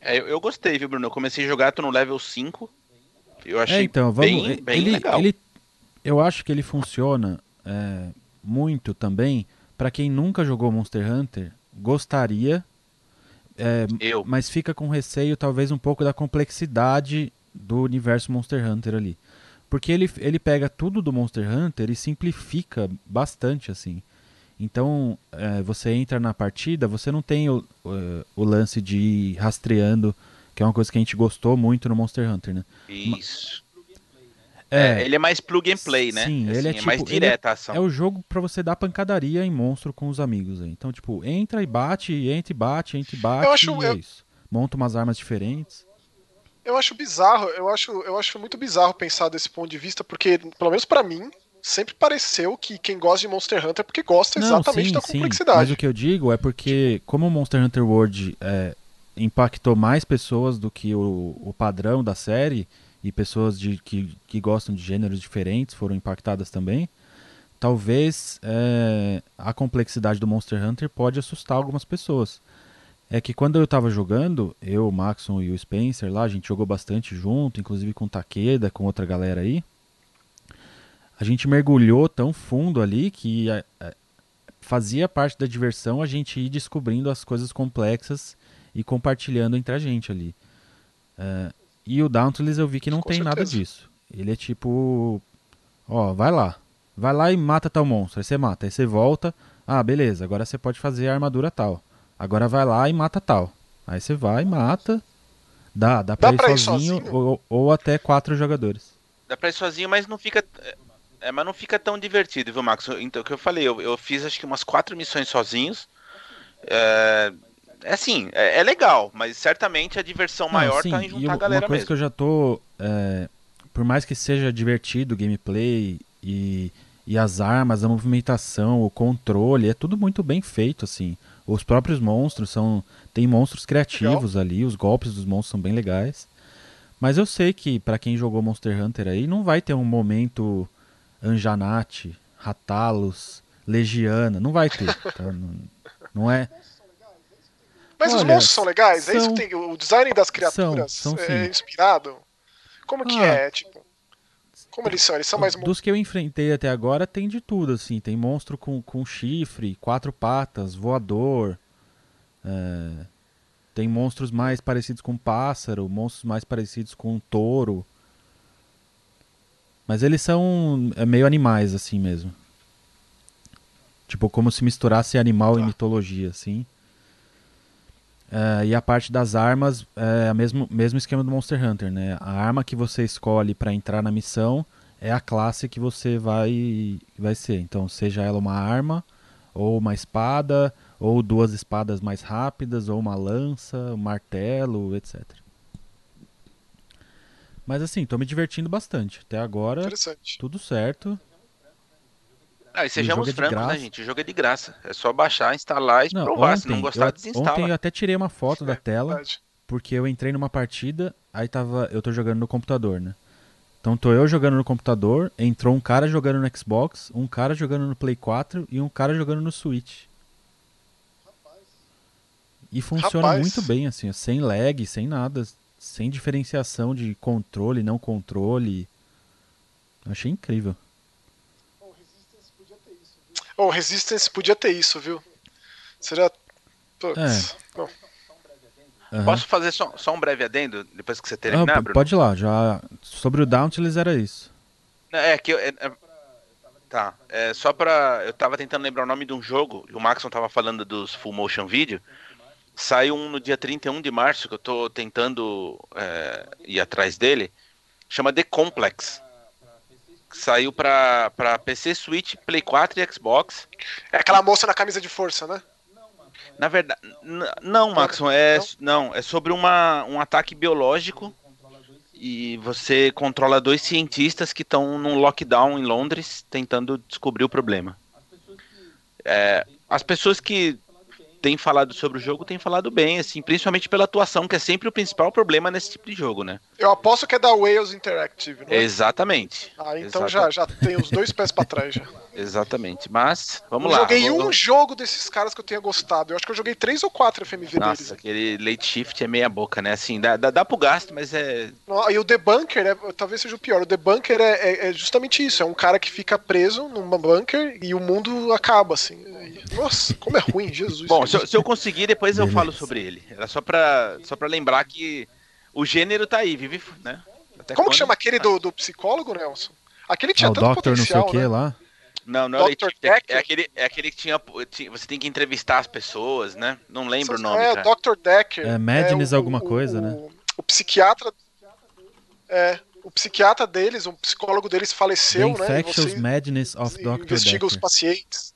É, eu, eu, gostei, viu, Bruno? Eu comecei a jogar, tô no level 5. Eu achei é, então, vamos, bem, bem ele, legal. Ele, eu acho que ele funciona é, muito também para quem nunca jogou Monster Hunter, gostaria, é, eu. mas fica com receio talvez um pouco da complexidade do universo Monster Hunter ali. Porque ele, ele pega tudo do Monster Hunter e simplifica bastante assim. Então, é, você entra na partida, você não tem o, o, o, lance de ir rastreando, que é uma coisa que a gente gostou muito no Monster Hunter, né? Isso. É, é ele é mais plug and play, né? Sim, assim, ele é, é tipo, mais direta a ação. É o jogo para você dar pancadaria em monstro com os amigos. Aí. Então, tipo, entra e bate, entra e bate, entra e bate, eu acho, e é isso. Monta umas armas diferentes. Eu acho bizarro, eu acho, eu acho muito bizarro pensar desse ponto de vista, porque, pelo menos para mim, sempre pareceu que quem gosta de Monster Hunter é porque gosta Não, exatamente sim, da sim. complexidade. Mas o que eu digo é porque, como o Monster Hunter World é, impactou mais pessoas do que o, o padrão da série, e pessoas de, que, que gostam de gêneros diferentes foram impactadas também, talvez é, a complexidade do Monster Hunter pode assustar algumas pessoas. É que quando eu estava jogando, eu, o Maxon e o Spencer lá, a gente jogou bastante junto, inclusive com o Takeda, com outra galera aí a gente mergulhou tão fundo ali que a, a, fazia parte da diversão a gente ir descobrindo as coisas complexas e compartilhando entre a gente ali. Uh, e o Dauntless eu vi que não Com tem certeza. nada disso. Ele é tipo, ó, vai lá, vai lá e mata tal monstro. Aí você mata, aí você volta, ah, beleza, agora você pode fazer a armadura tal. Agora vai lá e mata tal. Aí você vai, mata, dá, dá pra, dá ir, pra sozinho, ir sozinho, ou, ou até quatro jogadores. Dá pra ir sozinho, mas não fica é, mas não fica tão divertido, viu, Max? Então, o que eu falei, eu, eu fiz acho que umas quatro missões sozinhos. É, é assim, é, é legal, mas certamente a diversão não, maior sim, tá em juntar a galera Uma coisa mesmo. que eu já tô. É, por mais que seja divertido o gameplay e, e as armas, a movimentação, o controle, é tudo muito bem feito, assim. Os próprios monstros são. Tem monstros criativos legal. ali, os golpes dos monstros são bem legais. Mas eu sei que para quem jogou Monster Hunter aí, não vai ter um momento Anjanate, Ratalos, Legiana. Não vai ter. Tá? Não, não é. Mas Olha, os monstros são legais? São, é isso que tem. O design das criaturas são, são, é inspirado? Como que ah, é? Tipo. Como eles são? Eles são mais. Dos que eu enfrentei até agora, tem de tudo, assim. Tem monstro com, com chifre, quatro patas, voador. É, tem monstros mais parecidos com pássaro, monstros mais parecidos com touro. Mas eles são é meio animais, assim mesmo. Tipo, como se misturasse animal e mitologia, assim. É, e a parte das armas é o mesmo, mesmo esquema do Monster Hunter, né? A arma que você escolhe para entrar na missão é a classe que você vai, vai ser. Então, seja ela uma arma, ou uma espada, ou duas espadas mais rápidas, ou uma lança, um martelo, etc. Mas assim, tô me divertindo bastante. Até agora, tudo certo. Ah, e sejamos é francos, né, gente? O jogo é de graça. É só baixar, instalar e não, provar. Ontem, Se não gostar, eu, desinstala. Ontem eu até tirei uma foto é, da tela, verdade. porque eu entrei numa partida, aí tava. Eu tô jogando no computador, né? Então tô eu jogando no computador, entrou um cara jogando no Xbox, um cara jogando no Play 4 e um cara jogando no Switch. E funciona Rapaz. muito bem, assim, sem lag, sem nada sem diferenciação de controle, não controle. achei incrível. O Resistance podia ter isso, viu? O Resistance podia ter isso, viu? Seria. Putz. É. Uhum. Posso fazer só, só, um breve adendo depois que você terminar, ah, Bruno? Pode ir lá, já. Sobre o Dauntless era isso. É que eu, é, é, Tá, é só pra. Eu tava tentando lembrar o nome de um jogo, e o Maxon tava falando dos full motion video. Saiu um no dia 31 de março, que eu tô tentando é, ir atrás dele. Chama The Complex. Saiu pra, pra PC, Switch, Play 4 e Xbox. É aquela moça na camisa de força, né? Na verdade, não, Maxon, é não, é sobre uma, um ataque biológico e você controla dois cientistas que estão num lockdown em Londres tentando descobrir o problema. É, as pessoas que tem falado sobre o jogo tem falado bem, assim, principalmente pela atuação, que é sempre o principal problema nesse tipo de jogo, né? Eu aposto que é da Wales Interactive, né? Exatamente. Ah, então. Já, já tem os dois pés para trás já. Exatamente. Mas, vamos eu lá. joguei vamos... um jogo desses caras que eu tenha gostado. Eu acho que eu joguei três ou quatro FMV Nossa, deles. aquele late shift é meia boca, né? Assim, dá, dá, dá pro gasto, mas é. E o debunker, é, talvez seja o pior. O debunker é, é, é, justamente isso. É um cara que fica preso num bunker e o mundo acaba, assim. Nossa, como é ruim, Jesus. Bom, se eu, se eu, conseguir, depois eu falo sobre ele. Era só pra, só pra lembrar que o gênero tá aí, vive, né? Até como que chama aquele do, do psicólogo, Nelson? Aquele tinha ah, tanto Doctor potencial, não sei né? o que lá. Não, não é, é, aquele, é aquele que tinha, tinha, Você tem que entrevistar as pessoas, né? Não lembro o nome. É, o Dr. Decker. É, Madness é, o, alguma o, coisa, o, né? O, o psiquiatra. É, o psiquiatra deles, o psicólogo deles faleceu, The Infectious né? Madness of Dr. Investiga Decker. os pacientes.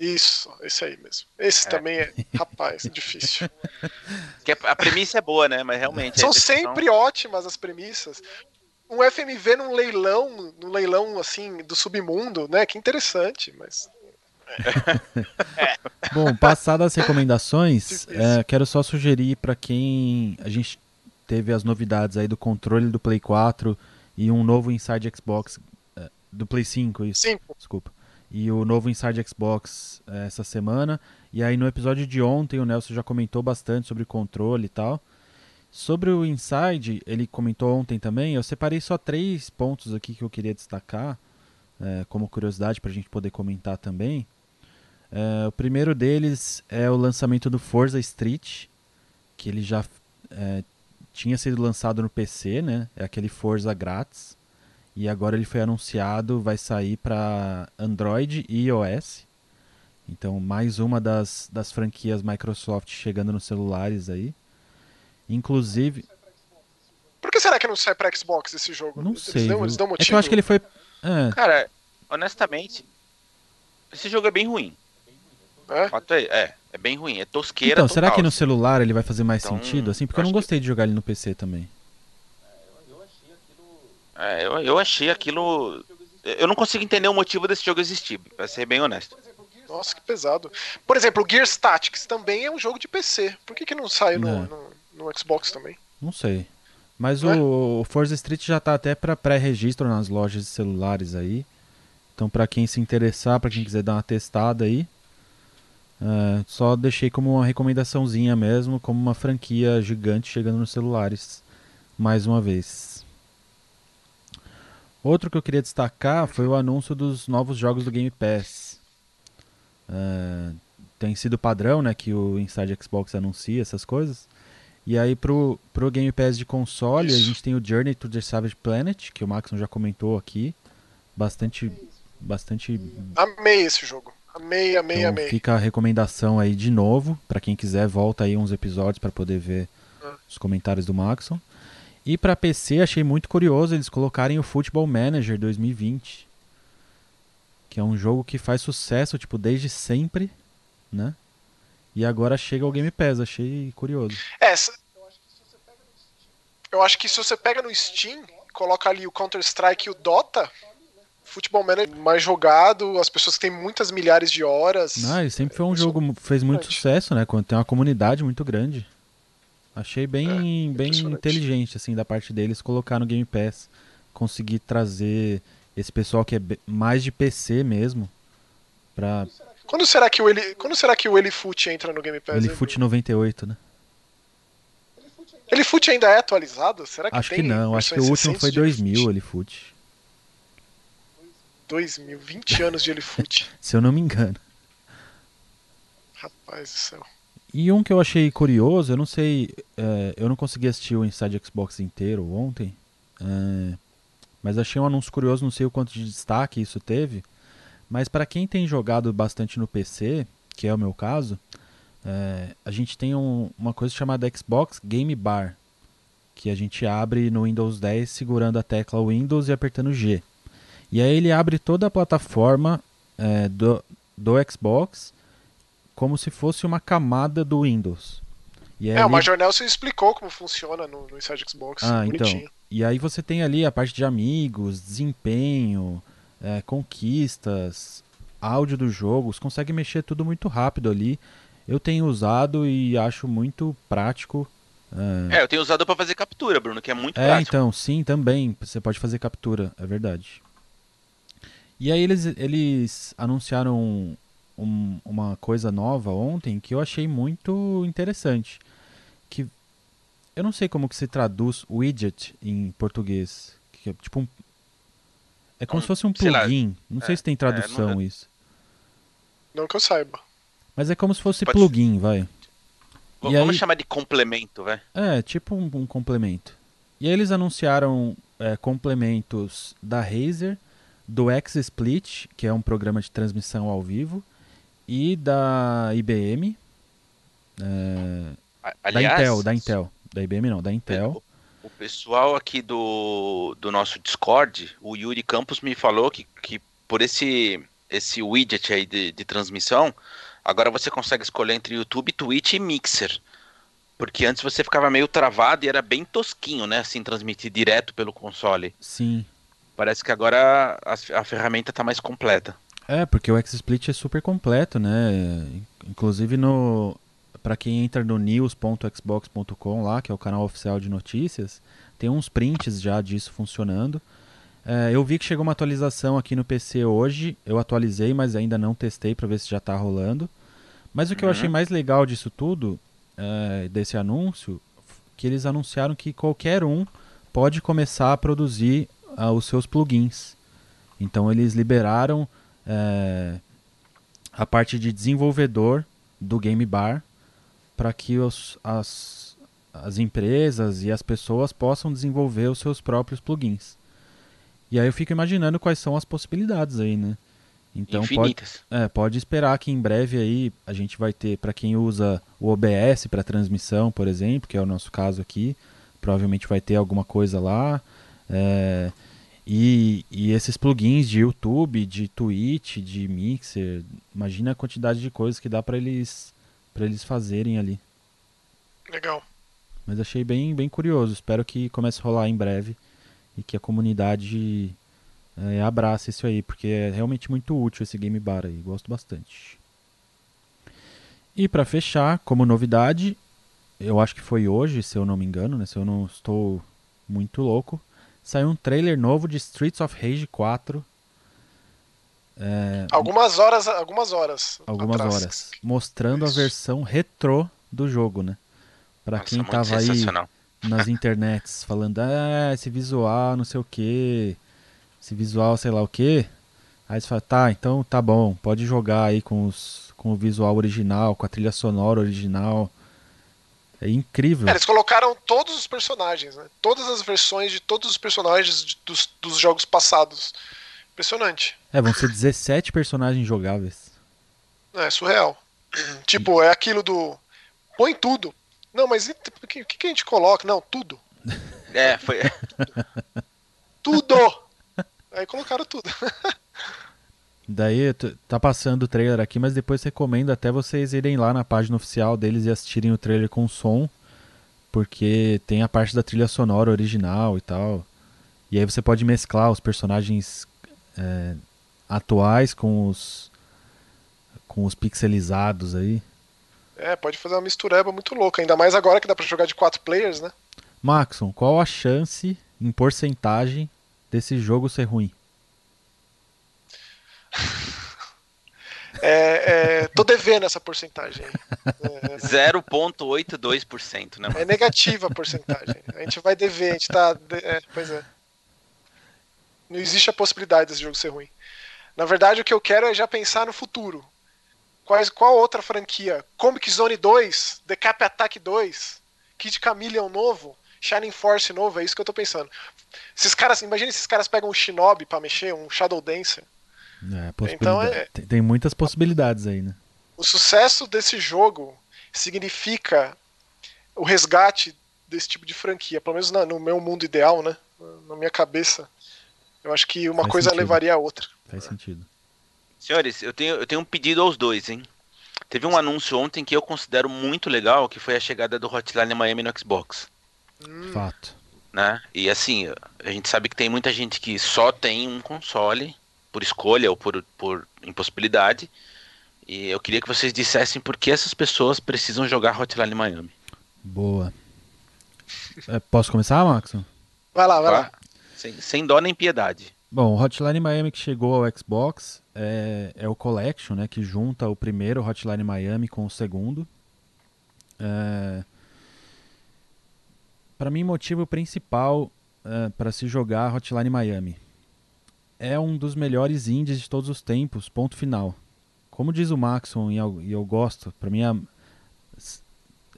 Isso, esse aí mesmo. Esse é. também é, rapaz, difícil. Que a premissa é boa, né? Mas realmente. São sempre ótimas as premissas. Um FMV num leilão, num leilão assim do submundo, né? Que interessante, mas. É. Bom, passadas as recomendações, é, quero só sugerir para quem a gente teve as novidades aí do controle do Play 4 e um novo Inside Xbox é, do Play 5, isso. 5. Desculpa e o novo Inside Xbox é, essa semana. E aí no episódio de ontem o Nelson já comentou bastante sobre controle e tal. Sobre o Inside, ele comentou ontem também. Eu separei só três pontos aqui que eu queria destacar, é, como curiosidade para a gente poder comentar também. É, o primeiro deles é o lançamento do Forza Street, que ele já tinha sido lançado no PC, né? É aquele Forza grátis. E agora ele foi anunciado, vai sair para Android e iOS. Então, mais uma das, das franquias Microsoft chegando nos celulares aí. Inclusive. Por que será que não sai para Xbox esse jogo? Não eles sei. Dão, eles dão motivo? É que eu acho que ele foi. É. Cara, honestamente, esse jogo é bem ruim. É? é, é, bem ruim. É tosqueira. Então, total. será que no celular ele vai fazer mais Então, sentido? Assim, porque eu não gostei de jogar ele no PC também. É, eu, eu achei aquilo. Eu não consigo entender o motivo desse jogo existir, pra ser bem honesto. Nossa, que pesado. Por exemplo, o Gears Tactics também é um jogo de PC. Por que, que não saiu no, É. no, no Xbox também? Não sei. Mas Não é? o, o Forza Street já tá até para pré-registro nas lojas de celulares aí. Então, para quem se interessar, para quem quiser dar uma testada aí, é, só deixei como uma recomendaçãozinha mesmo, como uma franquia gigante chegando nos celulares mais uma vez. Outro que eu queria destacar foi o anúncio dos novos jogos do Game Pass. É, tem sido padrão, né, que o Inside Xbox anuncia essas coisas. E aí pro, pro Game Pass de console, a Isso. gente tem o Journey to the Savage Planet, que o Maxon já comentou aqui. Bastante bastante Amei esse jogo. Amei, amei, então, amei. fica a recomendação aí de novo, pra quem quiser, volta aí uns episódios pra poder ver Ah. os comentários do Maxon. E pra PC, achei muito curioso eles colocarem o Football Manager 2020, que é um jogo que faz sucesso, tipo, desde sempre, né? E agora chega ao Game Pass, achei curioso. É, eu acho que se você pega no Steam, coloca ali o Counter-Strike e o Dota, Futebol Manager mais jogado, as pessoas têm muitas milhares de horas. Ah, ele sempre foi um É, jogo que fez muito sucesso, né? Quando tem uma comunidade muito grande. Achei bem, É, bem inteligente, assim, da parte deles colocar no Game Pass. Conseguir trazer esse pessoal que é mais de PC mesmo. Pra Quando será que o Eli, quando será que o Elifoot entra no Game Pass? ele hein, Foot Bruno? 98, né? Elifoot ainda é atualizado? Será que Acho que não, acho que o último foi de 2000, ele Foot. 2000, 20 anos de Elifoot. Se eu não me engano. Rapaz do céu. E um que eu achei curioso, eu não sei, é, eu não consegui assistir o Inside Xbox inteiro ontem, é, mas achei um anúncio curioso, não sei o quanto de destaque isso teve, mas para quem tem jogado bastante no PC, que é o meu caso, é, a gente tem um- uma coisa chamada Xbox Game Bar, que a gente abre no Windows 10 segurando a tecla Windows e apertando G. E aí ele abre toda a plataforma é, do, do Xbox como se fosse uma camada do Windows. E é, o Major Nelson explicou como funciona no, no Inside Xbox. Ah, bonitinho. então. E aí você tem ali a parte de amigos, desempenho, é, conquistas, áudio dos jogos, consegue mexer tudo muito rápido ali. Eu tenho usado e acho muito prático. É, é eu tenho usado para fazer captura, Bruno, que é muito é, prático. então, sim, também. Você pode fazer captura, é verdade. E aí eles, eles anunciaram um, uma coisa nova ontem que eu achei muito interessante. Que eu não sei como que se traduz widget em português. Que é tipo um, é como um, se fosse um plugin. Não é, sei se tem tradução é, não, isso. Não que eu saiba. Mas é como se fosse Pode plugin, ser. vai. Vamos aí... chamar de complemento, vai. É, tipo um, um complemento. E aí eles anunciaram é, complementos da Razer, do XSplit, que é um programa de transmissão ao vivo, e da IBM. É, Aliás, da Intel, da Intel. Da IBM não, da Intel. O, o pessoal aqui do, do nosso Discord, o Yuri Campos me falou que, que por esse, esse widget aí de, de transmissão, agora você consegue escolher entre YouTube, Twitch e Mixer. Porque antes você ficava meio travado e era bem tosquinho, né? Assim, transmitir direto pelo console. Sim. Parece que agora a, a ferramenta está mais completa. É, porque o XSplit é super completo, né? Inclusive no para quem entra no news.xbox.com lá, que é o canal oficial de notícias, tem uns prints já disso funcionando. É, eu vi que chegou uma atualização aqui no PC hoje. Eu atualizei, mas ainda não testei para ver se já está rolando. Mas o que uhum. eu achei mais legal disso tudo, é, desse anúncio, que eles anunciaram que qualquer um pode começar a produzir uh, os seus plugins. Então eles liberaram é, a parte de desenvolvedor do Game Bar para que os, as, as empresas e as pessoas possam desenvolver os seus próprios plugins. E aí eu fico imaginando quais são as possibilidades aí, né? Então pode, é, pode esperar que em breve aí a gente vai ter, para quem usa o OBS para transmissão, por exemplo, que é o nosso caso aqui, provavelmente vai ter alguma coisa lá. É, e, e esses plugins de YouTube, de Twitch, de Mixer, imagina a quantidade de coisas que dá para eles para eles fazerem ali. Legal. Mas achei bem bem curioso. Espero que comece a rolar em breve e que a comunidade é, abrace isso aí, porque é realmente muito útil esse game bar aí. Gosto bastante. E para fechar, como novidade, eu acho que foi hoje, se eu não me engano, né? Se eu não estou muito louco saiu um trailer novo de Streets of Rage 4. É, algumas horas, algumas horas. Algumas atrás. horas. Mostrando Isso. a versão retrô do jogo, né? Pra Nossa, quem tava aí nas internets falando, ah, esse visual, não sei o que, esse visual, sei lá o que. Aí você fala, tá, então tá bom, pode jogar aí com, os, com o visual original, com a trilha sonora original. É incrível. É, eles colocaram todos os personagens, né? Todas as versões de todos os personagens de, dos, dos jogos passados. Impressionante. É, vão ser 17 personagens jogáveis. É, surreal. Tipo, é aquilo do. Põe tudo. Não, mas o que, que a gente coloca? Não, tudo. É, foi. tudo! Aí colocaram tudo. Daí tá passando o trailer aqui, mas depois recomendo até vocês irem lá na página oficial deles e assistirem o trailer com som, porque tem a parte da trilha sonora original e tal. E aí você pode mesclar os personagens é, atuais com os com os pixelizados aí. É, pode fazer uma mistureba muito louca, ainda mais agora que dá para jogar de quatro players, né? Maxon, qual a chance em porcentagem desse jogo ser ruim? É, é, tô devendo essa porcentagem. É, 0,82%, né? É negativa a porcentagem. A gente vai dever, a gente tá. É, pois é. Não existe a possibilidade desse jogo ser ruim. Na verdade, o que eu quero é já pensar no futuro. Quais, qual outra franquia? Comic Zone 2, The Cap Attack 2, Kid Chameleon novo, Shining Force novo, é isso que eu tô pensando. Esses caras, imagina esses caras pegam um Shinobi para mexer, um Shadow Dancer. É, então é, tem, tem muitas possibilidades aí, né? O sucesso desse jogo significa o resgate desse tipo de franquia, pelo menos na, no meu mundo ideal, né? Na minha cabeça, eu acho que uma Faz coisa sentido. levaria a outra. Faz sentido. Senhores, eu tenho, eu tenho um pedido aos dois, hein? Teve um anúncio ontem que eu considero muito legal, que foi a chegada do Hotline Miami no Xbox. Hum, Fato. né? E assim, a gente sabe que tem muita gente que só tem um console por escolha ou por, por impossibilidade. E eu queria que vocês dissessem por que essas pessoas precisam jogar Hotline Miami. Boa. É, posso começar, Maxon? Vai lá, vai lá. Sem, sem dó nem piedade. Bom, o Hotline Miami que chegou ao Xbox é, é o Collection, né? Que junta o primeiro Hotline Miami com o segundo. É, para mim, motivo principal para se jogar Hotline Miami é um dos melhores indies de todos os tempos. Ponto final. Como diz o Maxon e eu, e eu gosto, para mim a s-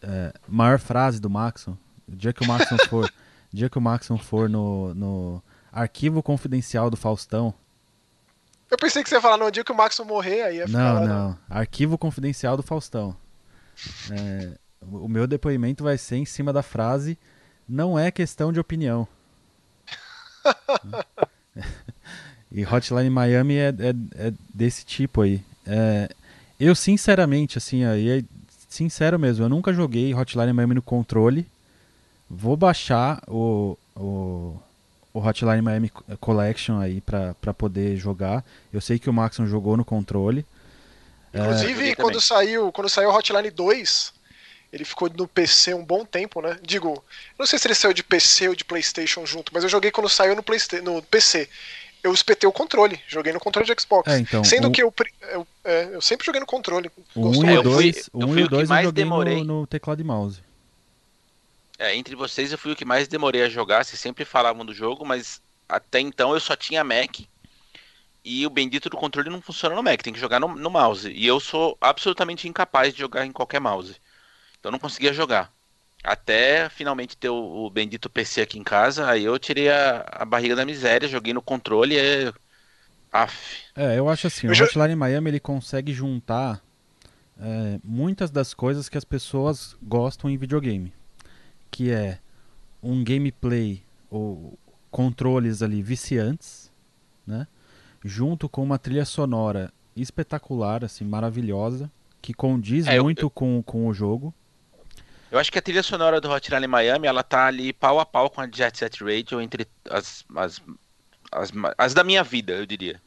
é, maior frase do Maxon, o dia que o Maxon for, dia que o Maxon for no, no arquivo confidencial do Faustão, Eu pensei que você ia falar no dia que o Maxon morrer, aí ia ficar não, lá, não. Arquivo confidencial do Faustão. É, o o meu depoimento vai ser em cima da frase: não é questão de opinião. e Hotline Miami é, é- é desse tipo aí. É, eu, sinceramente, assim, aí é sincero mesmo, eu nunca joguei Hotline Miami no controle. Vou baixar o, o, o Hotline Miami Collection aí pra, pra poder jogar. Eu sei que o Maxon jogou no controle. Inclusive, joguei quando saiu, quando saiu o Hotline 2, ele ficou no PC um bom tempo, né? Digo, não sei se ele saiu de PC ou de PlayStation junto, mas eu joguei quando saiu no, Playsta no PC. Eu espetei o controle, joguei no controle de Xbox. É, então, Sendo o- que eu, eu, é, eu sempre joguei no controle. O Gosto 1 É, e eu o fui- 2 eu o um fui e o o que 2 eu mais joguei demorei. no, no teclado e mouse. É, entre vocês eu fui o que mais demorei a jogar, vocês sempre falavam do jogo, mas até então eu só tinha Mac e o bendito do controle não funciona no Mac, tem que jogar no, no mouse. E eu sou absolutamente incapaz de jogar em qualquer mouse. Então eu não conseguia jogar. Até finalmente ter o, o bendito PC aqui em casa, aí eu tirei a, a barriga da miséria, joguei no controle e é. Aff. É, eu acho assim, Eu o já- Hotline Miami ele consegue juntar é, muitas das coisas que as pessoas gostam em videogame. Que é um gameplay ou controles ali viciantes, né? Junto com uma trilha sonora espetacular, assim, maravilhosa, que condiz É, eu- muito com, com o jogo. Eu acho que a trilha sonora do Hotline Miami, ela tá ali pau a pau com a Jet Set Radio entre as, as, as, as da minha vida, eu diria.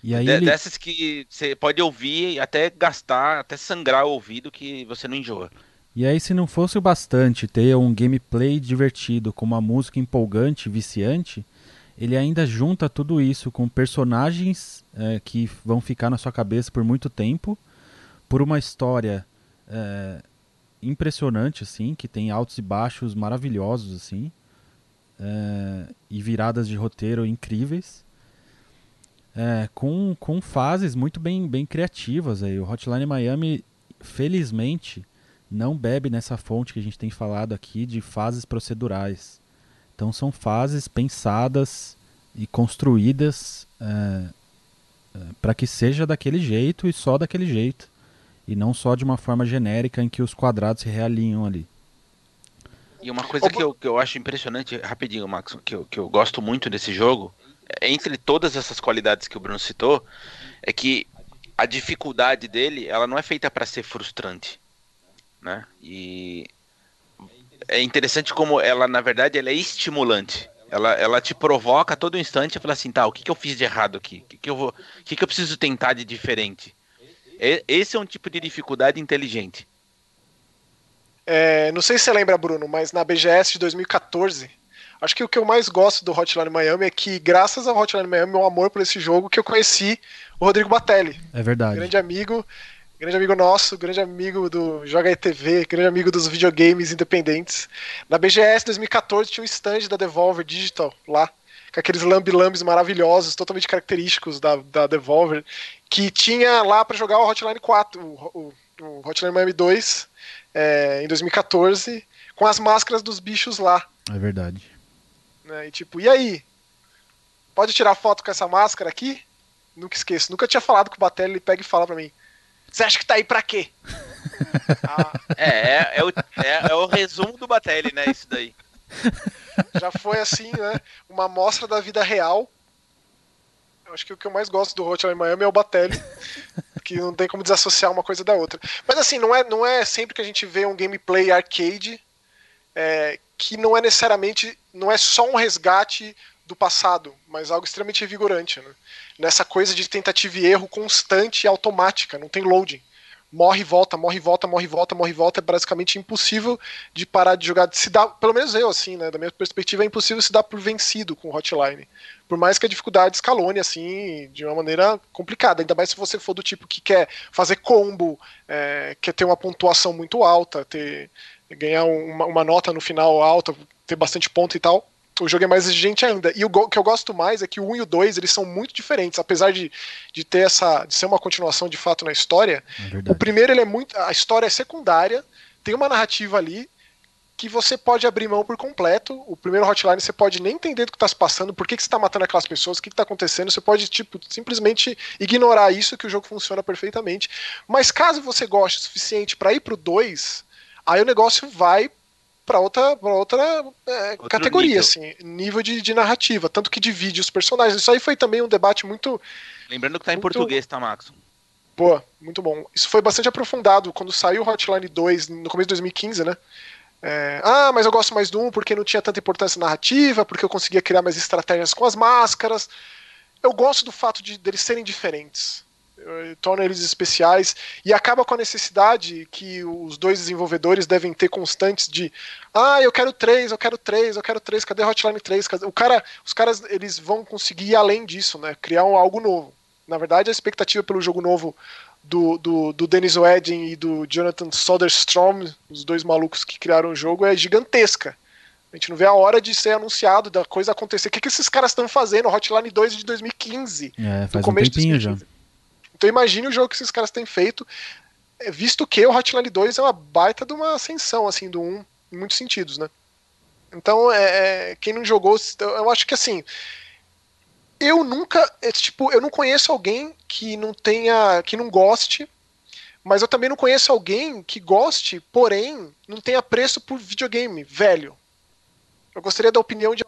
E aí De- ele, Dessas que você pode ouvir e até gastar, até sangrar o ouvido que você não enjoa. E aí, se não fosse o bastante ter um gameplay divertido com uma música empolgante, viciante, ele ainda junta tudo isso com personagens é, que vão ficar na sua cabeça por muito tempo, por uma história é, impressionante, assim, que tem altos e baixos maravilhosos, assim, é, e viradas de roteiro incríveis. é, com, com fases muito bem, bem criativas aí. O Hotline Miami, felizmente, não bebe nessa fonte que a gente tem falado aqui de fases procedurais. Então são fases pensadas e construídas para que seja daquele jeito e só daquele jeito. E não só de uma forma genérica em que os quadrados se realinham ali. E uma coisa que eu, que eu acho impressionante, rapidinho, Max, que eu, que eu gosto muito desse jogo, é, entre todas essas qualidades que o Bruno citou, é que a dificuldade dele, ela não é feita para ser frustrante, né? E é interessante como ela, na verdade, ela é estimulante. Ela, ela te provoca a todo instante e fala assim, tá, o que, que eu fiz de errado aqui? O que, que eu vou, o que, que eu preciso tentar de diferente? E- Esse é um tipo de dificuldade inteligente. É, não sei se você lembra, Bruno, mas na BGS de 2014, acho que o que eu mais gosto do Hotline Miami é que, graças ao Hotline Miami, meu amor por esse jogo, que eu conheci o Rodrigo Batelli, É verdade. grande amigo, grande amigo nosso, grande amigo do Joga ETV, grande amigo dos videogames independentes. Na BGS 2014 tinha um stand da Devolver Digital lá, com aqueles lambi-lambis maravilhosos, totalmente característicos da, da Devolver, que tinha lá para jogar o Hotline 4, o, o, o Hotline Miami 2, é, em 2014, com as máscaras dos bichos lá. É verdade. Né? E tipo, e aí? Pode tirar foto com essa máscara aqui? Nunca esqueço. Nunca tinha falado com o Batelli, ele pega e fala pra mim. Você acha que tá aí pra quê? ah. é, é, é, o, é, é, o resumo do Batelli, né? Isso daí. Já foi assim, né? Uma amostra da vida real. Acho que o que eu mais gosto do Hotline Miami é o Batelli. que não tem como desassociar uma coisa da outra. Mas assim, não é, não é sempre que a gente vê um gameplay arcade é, que não é necessariamente, não é só um resgate do passado, mas algo extremamente revigorante. Né? Nessa coisa de tentativa e erro constante e automática, não tem loading. Morre e volta, morre e volta, morre e volta, morre e volta, é basicamente impossível de parar de jogar. Se dá, pelo menos eu, assim, né? Da minha perspectiva, é impossível se dar por vencido com Hotline. Por mais que a dificuldade escalone, assim, de uma maneira complicada. Ainda mais se você for do tipo que quer fazer combo, é, quer ter uma pontuação muito alta, ter ganhar uma, uma nota no final alta, ter bastante ponto e tal o jogo é mais exigente ainda. E o que eu gosto mais é que o 1 e o 2 eles são muito diferentes, apesar de, de ter essa de ser uma continuação de fato na história. É o primeiro ele é muito a história é secundária, tem uma narrativa ali que você pode abrir mão por completo. O primeiro hotline você pode nem entender do que está se passando, por que, que você está matando aquelas pessoas, o que está acontecendo. Você pode tipo simplesmente ignorar isso que o jogo funciona perfeitamente. Mas caso você goste o suficiente para ir pro 2, aí o negócio vai para outra, pra outra é, categoria, nível. assim, nível de, de, narrativa, tanto que divide os personagens. Isso aí foi também um debate muito. Lembrando que tá em português, tá, Max? Pô, muito bom. Isso foi bastante aprofundado quando saiu Hotline 2 no começo de 2015, né? É, ah, mas eu gosto mais do 1 porque não tinha tanta importância narrativa, porque eu conseguia criar mais estratégias com as máscaras. Eu gosto do fato de deles serem diferentes. Eh, torna eles especiais e acaba com a necessidade que os dois desenvolvedores devem ter constantes de ah, eu quero três, eu quero três, eu quero três, cadê Hotline 3? O cara, os caras eles vão conseguir ir além disso, né? Criar um, algo novo. Na verdade, a expectativa pelo jogo novo do, do, do Dennis Wedding e do Jonathan Soderstrom, os dois malucos que criaram o jogo, é gigantesca. A gente não vê a hora de ser anunciado, da coisa acontecer. O que, que esses caras estão fazendo? Hotline 2 de 2015. É, faz um tempinho já. Então imagine o jogo que esses caras têm feito, é, visto que o Hotline 2 é uma baita de uma ascensão, assim, do 1, em muitos sentidos, né? Então, é, é quem não jogou, eu acho que assim, eu nunca, é, tipo, eu não conheço alguém que não tenha, que não goste, mas eu também não conheço alguém que goste, porém, não tenha preço por videogame velho. Eu gostaria da opinião de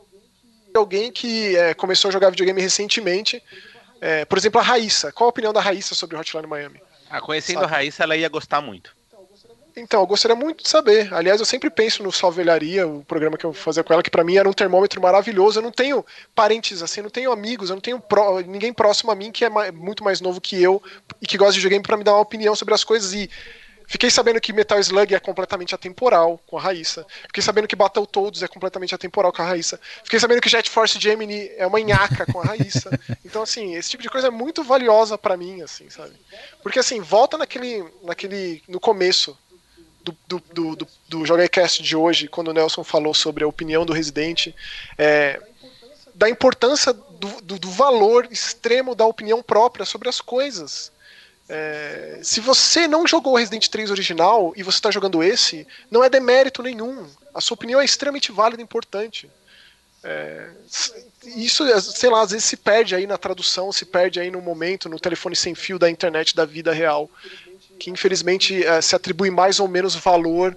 alguém que é, começou a jogar videogame recentemente é, por exemplo, a Raíssa. Qual a opinião da Raíssa sobre Hotline Miami? Ah, conhecendo Sabe? a Raíssa, ela ia gostar muito. Então, eu gostaria muito de saber. Aliás, eu sempre penso no Salvelharia, o programa que eu fazia com ela, que para mim era um termômetro maravilhoso. Eu não tenho parentes assim, não tenho amigos, eu não tenho pro... ninguém próximo a mim que é muito mais novo que eu e que gosta de videogame para me dar uma opinião sobre as coisas. E Fiquei sabendo que Metal Slug é completamente atemporal com a Raíssa. Fiquei sabendo que Battletoads é completamente atemporal com a Raíssa. Fiquei sabendo que Jet Force Gemini é uma nhaca com a Raíssa. Então, assim, esse tipo de coisa é muito valiosa para mim, assim, sabe? Porque, assim, volta naquele, naquele no começo do, do, do, do, do JogaCast de hoje, quando o Nelson falou sobre a opinião do Residente, é, da importância do, do, do valor extremo da opinião própria sobre as coisas. É, se você não jogou Resident 3 original e você está jogando esse, não é demérito nenhum. A sua opinião é extremamente válida e importante. É, isso, sei lá, às vezes se perde aí na tradução, se perde aí no momento, no telefone sem fio da internet da vida real, que infelizmente é, se atribui mais ou menos valor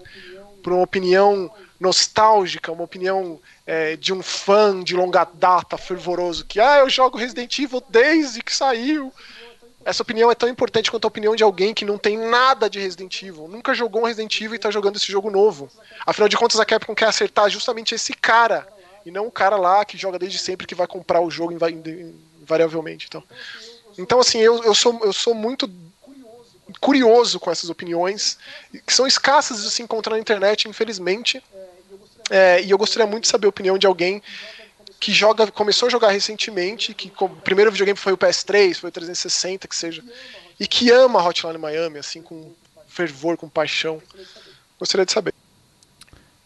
para uma opinião nostálgica, uma opinião é, de um fã de longa data, fervoroso, que ah, eu jogo Resident Evil desde que saiu essa opinião é tão importante quanto a opinião de alguém que não tem nada de Resident Evil, nunca jogou um Resident Evil e está jogando esse jogo novo. Afinal de contas, a Capcom quer acertar justamente esse cara, e não o cara lá que joga desde sempre que vai comprar o jogo invariavelmente. Então, então assim, eu, eu, sou, eu sou muito curioso com essas opiniões, que são escassas de se encontrar na internet, infelizmente. É, e eu gostaria muito de saber a opinião de alguém que joga, começou a jogar recentemente, que o primeiro videogame foi o PS3, foi o 360, que seja, e que ama Hotline Miami, assim, com fervor, com paixão. Gostaria de saber.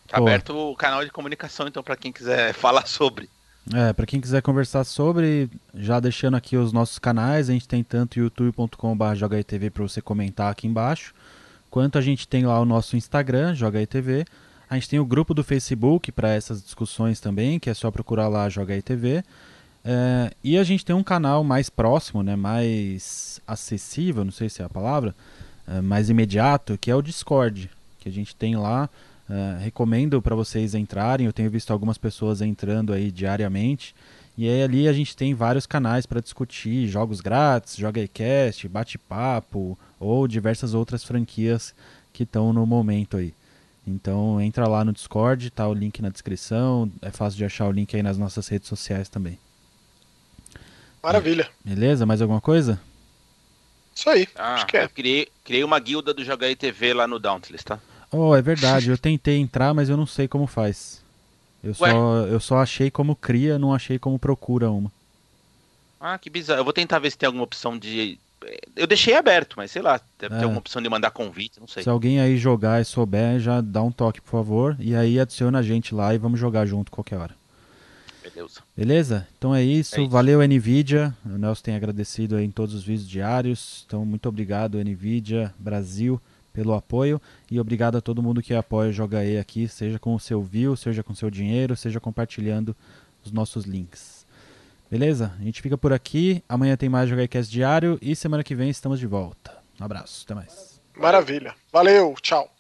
Tá aberto o canal de comunicação, então, para quem quiser falar sobre. É, para quem quiser conversar sobre, já deixando aqui os nossos canais, a gente tem tanto youtube.com.br jogaitv para você comentar aqui embaixo, quanto a gente tem lá o nosso Instagram, jogaitv, a gente tem o grupo do Facebook para essas discussões também, que é só procurar lá Joga TV. É, e a gente tem um canal mais próximo, né, mais acessível, não sei se é a palavra, uh, mais imediato, que é o Discord, que a gente tem lá. Uh, recomendo para vocês entrarem. Eu tenho visto algumas pessoas entrando aí diariamente. E aí ali a gente tem vários canais para discutir jogos grátis, Joga Cast, bate-papo ou diversas outras franquias que estão no momento aí. Então entra lá no Discord, tá o link na descrição, é fácil de achar o link aí nas nossas redes sociais também. Maravilha. Beleza? Mais alguma coisa? Isso aí. Ah, acho que é. eu criei, criei uma guilda do Joga TV lá no Dauntless, tá? Oh, é verdade. eu tentei entrar, mas eu não sei como faz. Eu só, eu só achei como cria, não achei como procura uma. Ah, que bizarro. Eu vou tentar ver se tem alguma opção de. Eu deixei aberto, mas sei lá, deve é. ter alguma opção de mandar convite, não sei. Se alguém aí jogar e souber, já dá um toque, por favor. E aí adiciona a gente lá e vamos jogar junto qualquer hora. Beleza. Beleza? Então é isso. É isso. Valeu, NVIDIA. O Nelson tem agradecido em todos os vídeos diários. Então, muito obrigado, NVIDIA Brasil pelo apoio e obrigado a todo mundo que apoia o Joga E aqui, seja com o seu view, seja com o seu dinheiro, seja compartilhando os nossos links. Beleza? A gente fica por aqui. Amanhã tem mais JogaCast diário e semana que vem estamos de volta. Um abraço, até mais. Maravilha. Valeu, tchau.